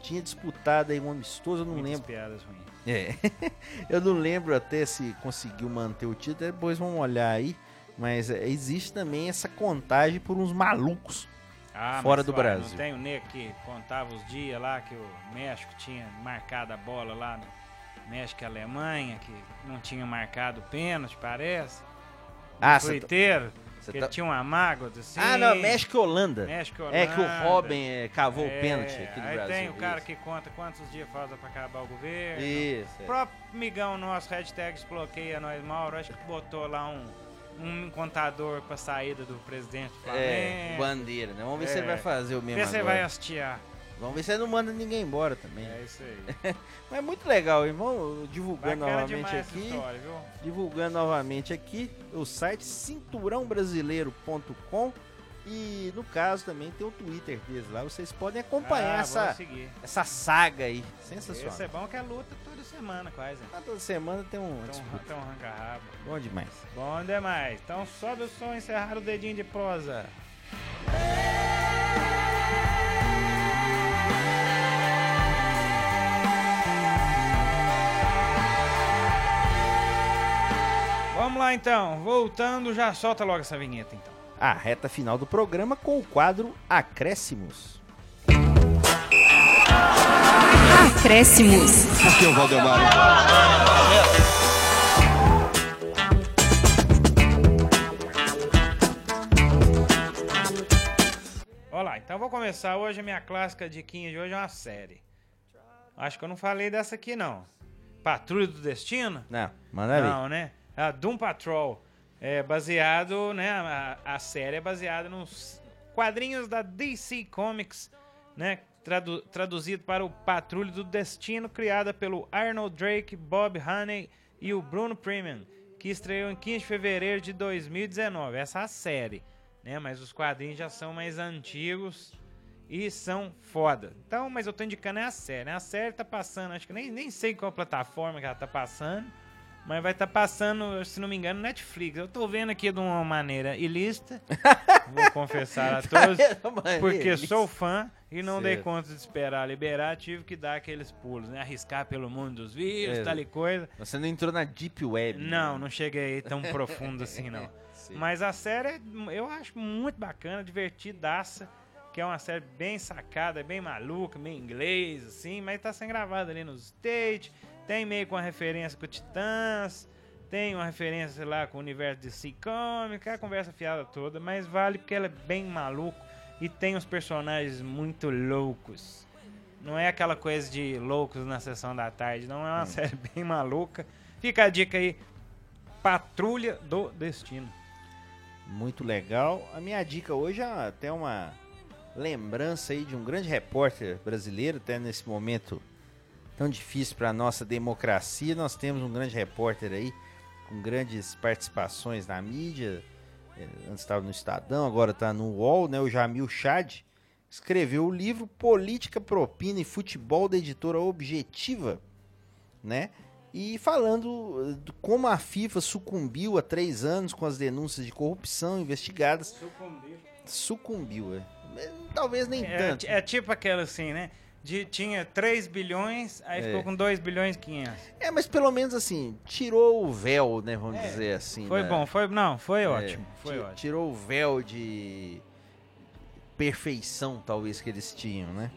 tinha disputado aí um amistoso, eu não Muitas lembro. piadas ruins. É. eu não lembro até se conseguiu manter o título, depois vamos olhar aí. Mas é, existe também essa contagem por uns malucos. Ah, Fora do Brasil. Não tem o nego que contava os dias lá que o México tinha marcado a bola lá no México e Alemanha, que não tinha marcado o pênalti, parece. Ah, Foi cê tá- tá- tinha uma mágoa assim. ah, não, México e Holanda. México, É que o Holanda. Robin é, cavou É, o pênalti aqui no aí Brasil. tem o cara isso. que conta quantos dias falta pra acabar o governo. Isso. O é. próprio migão nosso, hashtag desbloqueia nós Mauro, acho que botou lá um, um contador pra saída do presidente do É, Flamengo. bandeira, né? Vamos ver se É. ele vai fazer o mesmo Vê se você agora. vai hastear. Vamos ver se não manda ninguém embora também. É isso aí. Mas é muito legal, irmão. Divulgando Bacana novamente aqui. história, divulgando novamente aqui o site cinturãobrasileiro.com e no caso também tem o Twitter deles lá, vocês podem acompanhar ah, essa, essa saga aí, sensacional. Esse é bom que é luta toda semana quase. Ah, Toda semana tem um disputa, então arranca rabo. bom demais. Bom demais. Então sobe o som e encerrar o dedinho de prosa. Vamos lá então, voltando, já solta logo essa vinheta então. A reta final do programa com o quadro Acréscimos. Acréscimos. Aqui é o Valdemar. Olha lá, então vou começar hoje a minha clássica diquinha de hoje é uma série. Acho que eu não falei dessa aqui não. Patrulha do Destino? Não, manda. Não, né? A Doom Patrol é baseado, né? A, a série é baseada nos quadrinhos da DC Comics, né? Tradu- traduzido para o Patrulha do Destino, criada pelo Arnold Drake, Bob Haney e o Bruno Premium, que estreou em 15 de fevereiro de 2019. Essa é a série, né? Mas os quadrinhos já são mais antigos e são foda. Então, mas eu tô indicando é a série. né? A série tá passando, acho que nem, nem sei qual plataforma que ela tá passando. Mas vai estar passando, se não me engano, Netflix. Eu tô vendo aqui de uma maneira ilícita. vou confessar a todos. Porque sou fã e não dei Certo. conta de esperar liberar. Tive que dar aqueles pulos, né? Arriscar pelo mundo dos vírus, É. tal e coisa. Você não entrou na Deep Web. Não, não cheguei tão profundo assim, não. Sim. Mas a série eu acho muito bacana, divertidaça. Que é uma série bem sacada, bem maluca, meio inglês, assim, mas tá sendo gravada ali nos States. Tem meio com a referência com o Titãs. Tem uma referência, sei lá, com o universo de DC Comics, a conversa fiada toda, mas vale porque ela é bem maluco e tem uns personagens muito loucos. Não é aquela coisa de loucos na sessão da tarde, não é uma série bem maluca. Fica a dica aí, Patrulha do Destino. Muito legal. A minha dica hoje é até uma lembrança aí de um grande repórter brasileiro, até nesse momento tão difícil para nossa democracia. Nós temos um grande repórter aí com grandes participações na mídia. Eh, Antes estava no Estadão, agora está no UOL, né? O Jamil Chad escreveu o livro Política, Propina e Futebol da editora Objetiva, né? E falando eh, de como a FIFA sucumbiu há três anos com as denúncias de corrupção investigadas. Sucumbiu, é. Eh, Talvez nem É, tanto. é tipo aquela assim, né? De, tinha 3 bilhões, aí É. ficou com 2 bilhões e 500. É, mas pelo menos assim, tirou o véu, né? Vamos É, dizer assim. Foi né? bom, foi. Não, foi É, ótimo. Foi ti- ótimo. Tirou o véu de perfeição, talvez, que eles tinham, né?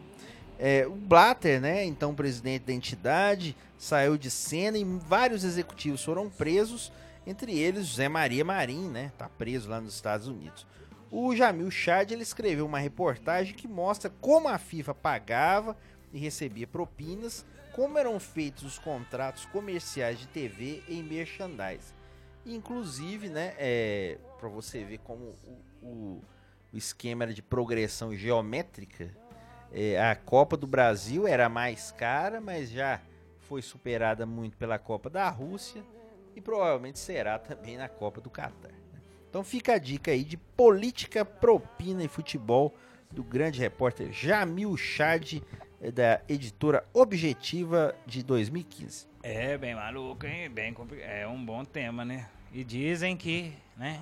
É, o Blatter, né, então presidente da entidade, saiu de cena e vários executivos foram presos Entre eles, José Maria Marim, né? Tá preso lá nos Estados Unidos. O Jamil Chad ele escreveu uma reportagem que mostra como a FIFA pagava e recebia propinas, como eram feitos os contratos comerciais de TV em merchandise. Inclusive, né, é, para você ver como o, o- o esquema era de progressão geométrica, é, a Copa do Brasil era mais cara, mas já foi superada muito pela Copa da Rússia e provavelmente será também na Copa do Catar. Então fica a dica aí de política, propina e futebol do grande repórter Jamil Chad, eh, da editora Objetiva de 2015. É, bem maluco, hein? Bem compli- É um bom tema, né? E dizem que, né?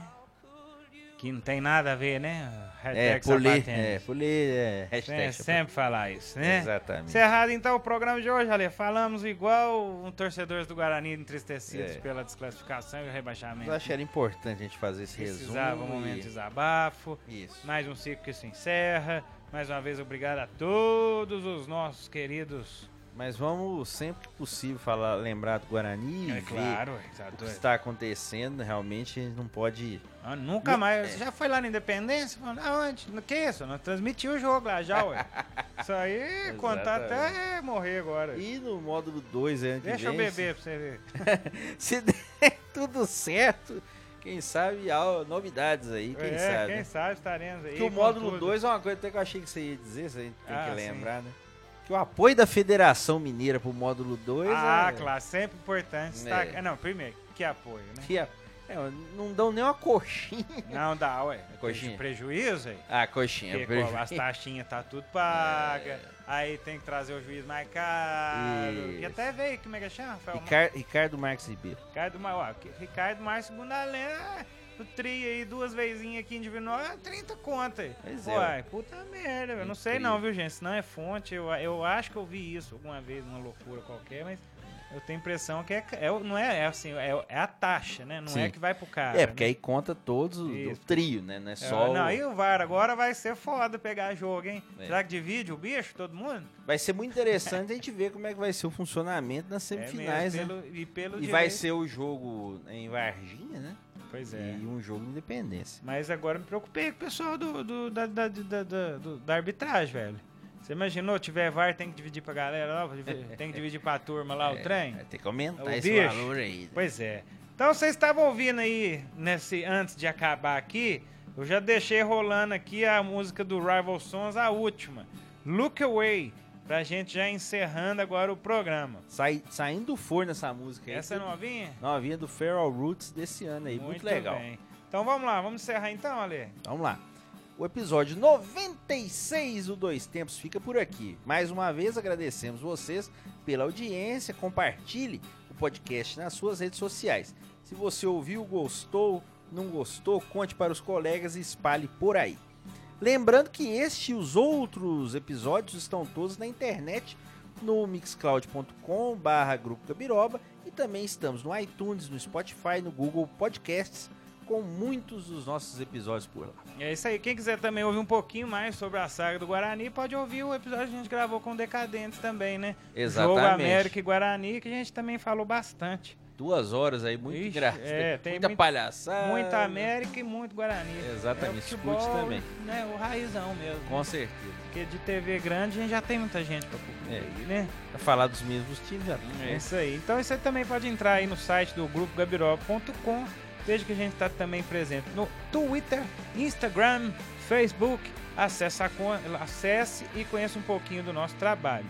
Que não tem nada a ver, né? É, Hashtag polê, sapatênis. é, polê, é, É, hashtag sempre falar isso, né? Exatamente. Encerrado então o programa de hoje, Ale. Falamos igual um torcedores do Guarani entristecidos É. pela desclassificação e o rebaixamento. Eu acho que era importante a gente fazer esse Precisava um resumo. momento e- de desabafo. Isso. Mais um ciclo que se encerra. Mais uma vez, obrigado a todos os nossos queridos. Mas vamos sempre que possível falar, lembrar do Guarani e É ver claro, ué, tá o que está acontecendo. Realmente a gente não pode. Ah, nunca mais. é. Você já foi lá na Independência? Aonde? No que isso? Nós transmitimos o jogo lá já, ué. Isso aí, contar até morrer agora. E no módulo 2 ano que Deixa eu beber pra você ver. Se, der tudo certo, quem sabe há novidades aí, quem é, sabe. quem né? sabe estaremos aí. Que o módulo tudo. 2 é uma coisa até que eu achei que você ia dizer, você tem Ah, que sim. lembrar, né? Que o apoio da Federação Mineira pro módulo 2 Ah, é, claro, sempre importante destacar. É. Não, primeiro, que apoio, né? que é, é, não dão nem uma coxinha. Não dá, ué. Coxinha. Prejuízo, aí. Ah, coxinha. Porque preju- pô, as taxinhas tá tudo paga, aí tem que trazer o juiz mais caro. E até veio, como é que chama? Rafael? Ricardo, Ricardo Marques Ribeiro. Ricardo, ó, Ricardo Márcio Bundalena, o tri aí, duas vezinhas aqui em Divinópolis, é 30 conta aí. Pois é, Uai, puta merda, eu não sei não, viu, gente? Se não é fonte, eu, eu acho que eu vi isso alguma vez, uma loucura qualquer, mas eu tenho a impressão que é, é- não é, é assim, é, é a taxa, né? Não Sim. é que vai pro cara. é, porque né? aí conta todos o o trio, né? Não é É, só. o- Não, e o VAR agora vai ser foda pegar jogo, hein? É. Será que divide o bicho, todo mundo? Vai ser muito interessante a gente ver como é que vai ser o funcionamento nas É mesmo, semifinais, né? pelo, e pelo E vai ser o jogo em Varginha, né? Pois é. E um jogo em Independência. Mas agora me preocupei com o pessoal do, do- da, da, da, da- do- da arbitragem, velho. Você imaginou, tiver VAR, tem que dividir pra galera lá, tem que dividir pra turma lá o trem? Vai ter que aumentar O esse bicho. valor aí. né? Pois é. Então vocês estavam ouvindo aí, nesse, antes de acabar aqui, eu já deixei rolando aqui a música do Rival Sons, a última. Look Away, pra gente já encerrando agora o programa. Sai, saindo do forno essa música aí. Essa é novinha? Novinha do Feral Roots desse ano aí. Muito, legal. bem. Então vamos lá, vamos encerrar então, Ale? Vamos lá. O episódio 96 do Dois Tempos fica por aqui. Mais uma vez agradecemos vocês pela audiência. Compartilhe o podcast nas suas redes sociais. Se você ouviu, gostou, não gostou, conte para os colegas e espalhe por aí. Lembrando que este e os outros episódios estão todos na internet no mixcloud.com barra Grupo Gabiroba e também estamos no iTunes, no Spotify, no Google Podcasts com muitos dos nossos episódios por lá. É isso aí. Quem quiser também ouvir um pouquinho mais sobre a saga do Guarani, pode ouvir o episódio que a gente gravou com o Decadentes também, né? Exatamente. Jogo América e Guarani, que a gente também falou bastante. Duas horas aí, muito engraçado. é, tem muita muito- palhaçada. Muita América e muito Guarani. Exatamente, É o escute futebol, também. Né, o raizão mesmo. Com certeza. Porque de TV grande a gente já tem muita gente pra cobrir, É. né? Pra falar dos mesmos times já. É isso aí. Então você também pode entrar aí no site do grupo gabiroba.com. Veja que a gente está também presente no Twitter, Instagram, Facebook. Acesse, a acesse e conheça um pouquinho do nosso trabalho.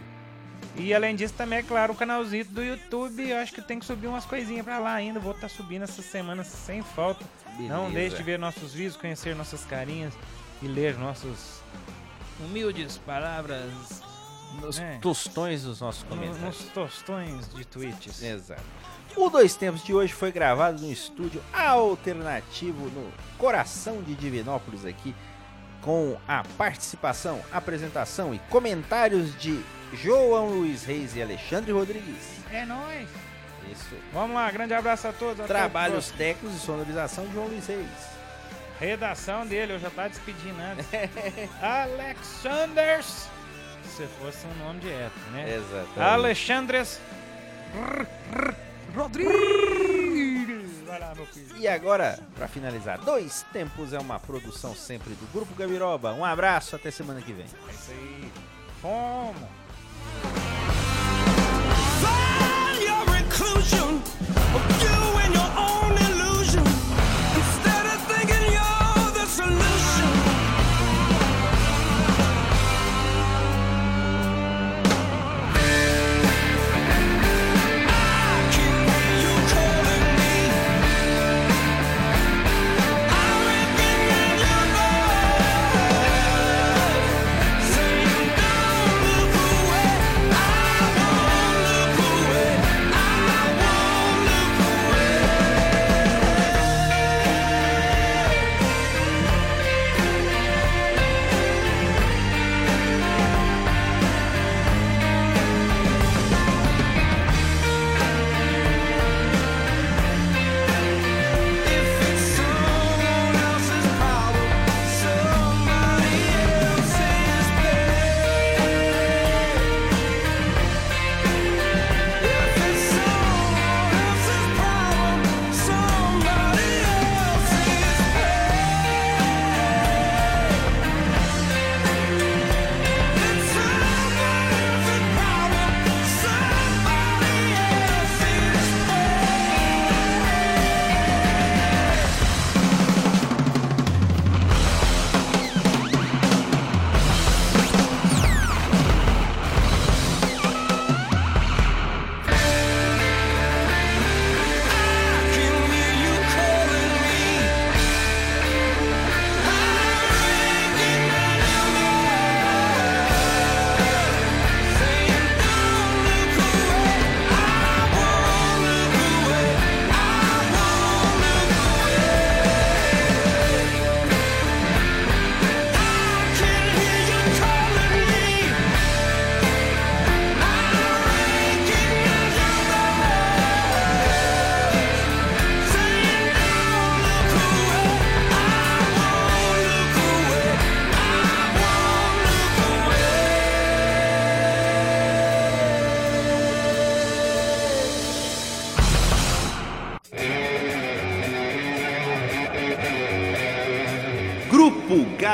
E além disso, também é claro, o canalzinho do YouTube. Eu acho que tem que subir umas coisinhas pra lá ainda. Vou estar subindo essa semana sem falta. Não Beleza. deixe de ver nossos vídeos, conhecer nossas carinhas e ler nossos humildes palavras Nos É. tostões dos nossos no- comentários. nos tostões de tweets. Exato. O Dois Tempos de hoje foi gravado no estúdio alternativo no coração de Divinópolis aqui, com a participação, apresentação e comentários de João Luiz Reis e Alexandre Rodrigues. É nóis! Isso. Vamos lá, grande abraço a todos. Trabalhos técnicos e sonorização de João Luiz Reis. Redação dele, eu já tava despedindo antes. Alexanders! Se fosse um nome de época, né? Exato. Alexandres Rodrigues! Vai lá, meu filho. E agora, para finalizar, Dois Tempos é uma produção sempre do Grupo Gabiroba. Um abraço, até semana que vem. É isso aí. Como? Find your reclusion.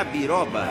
Jabiroba.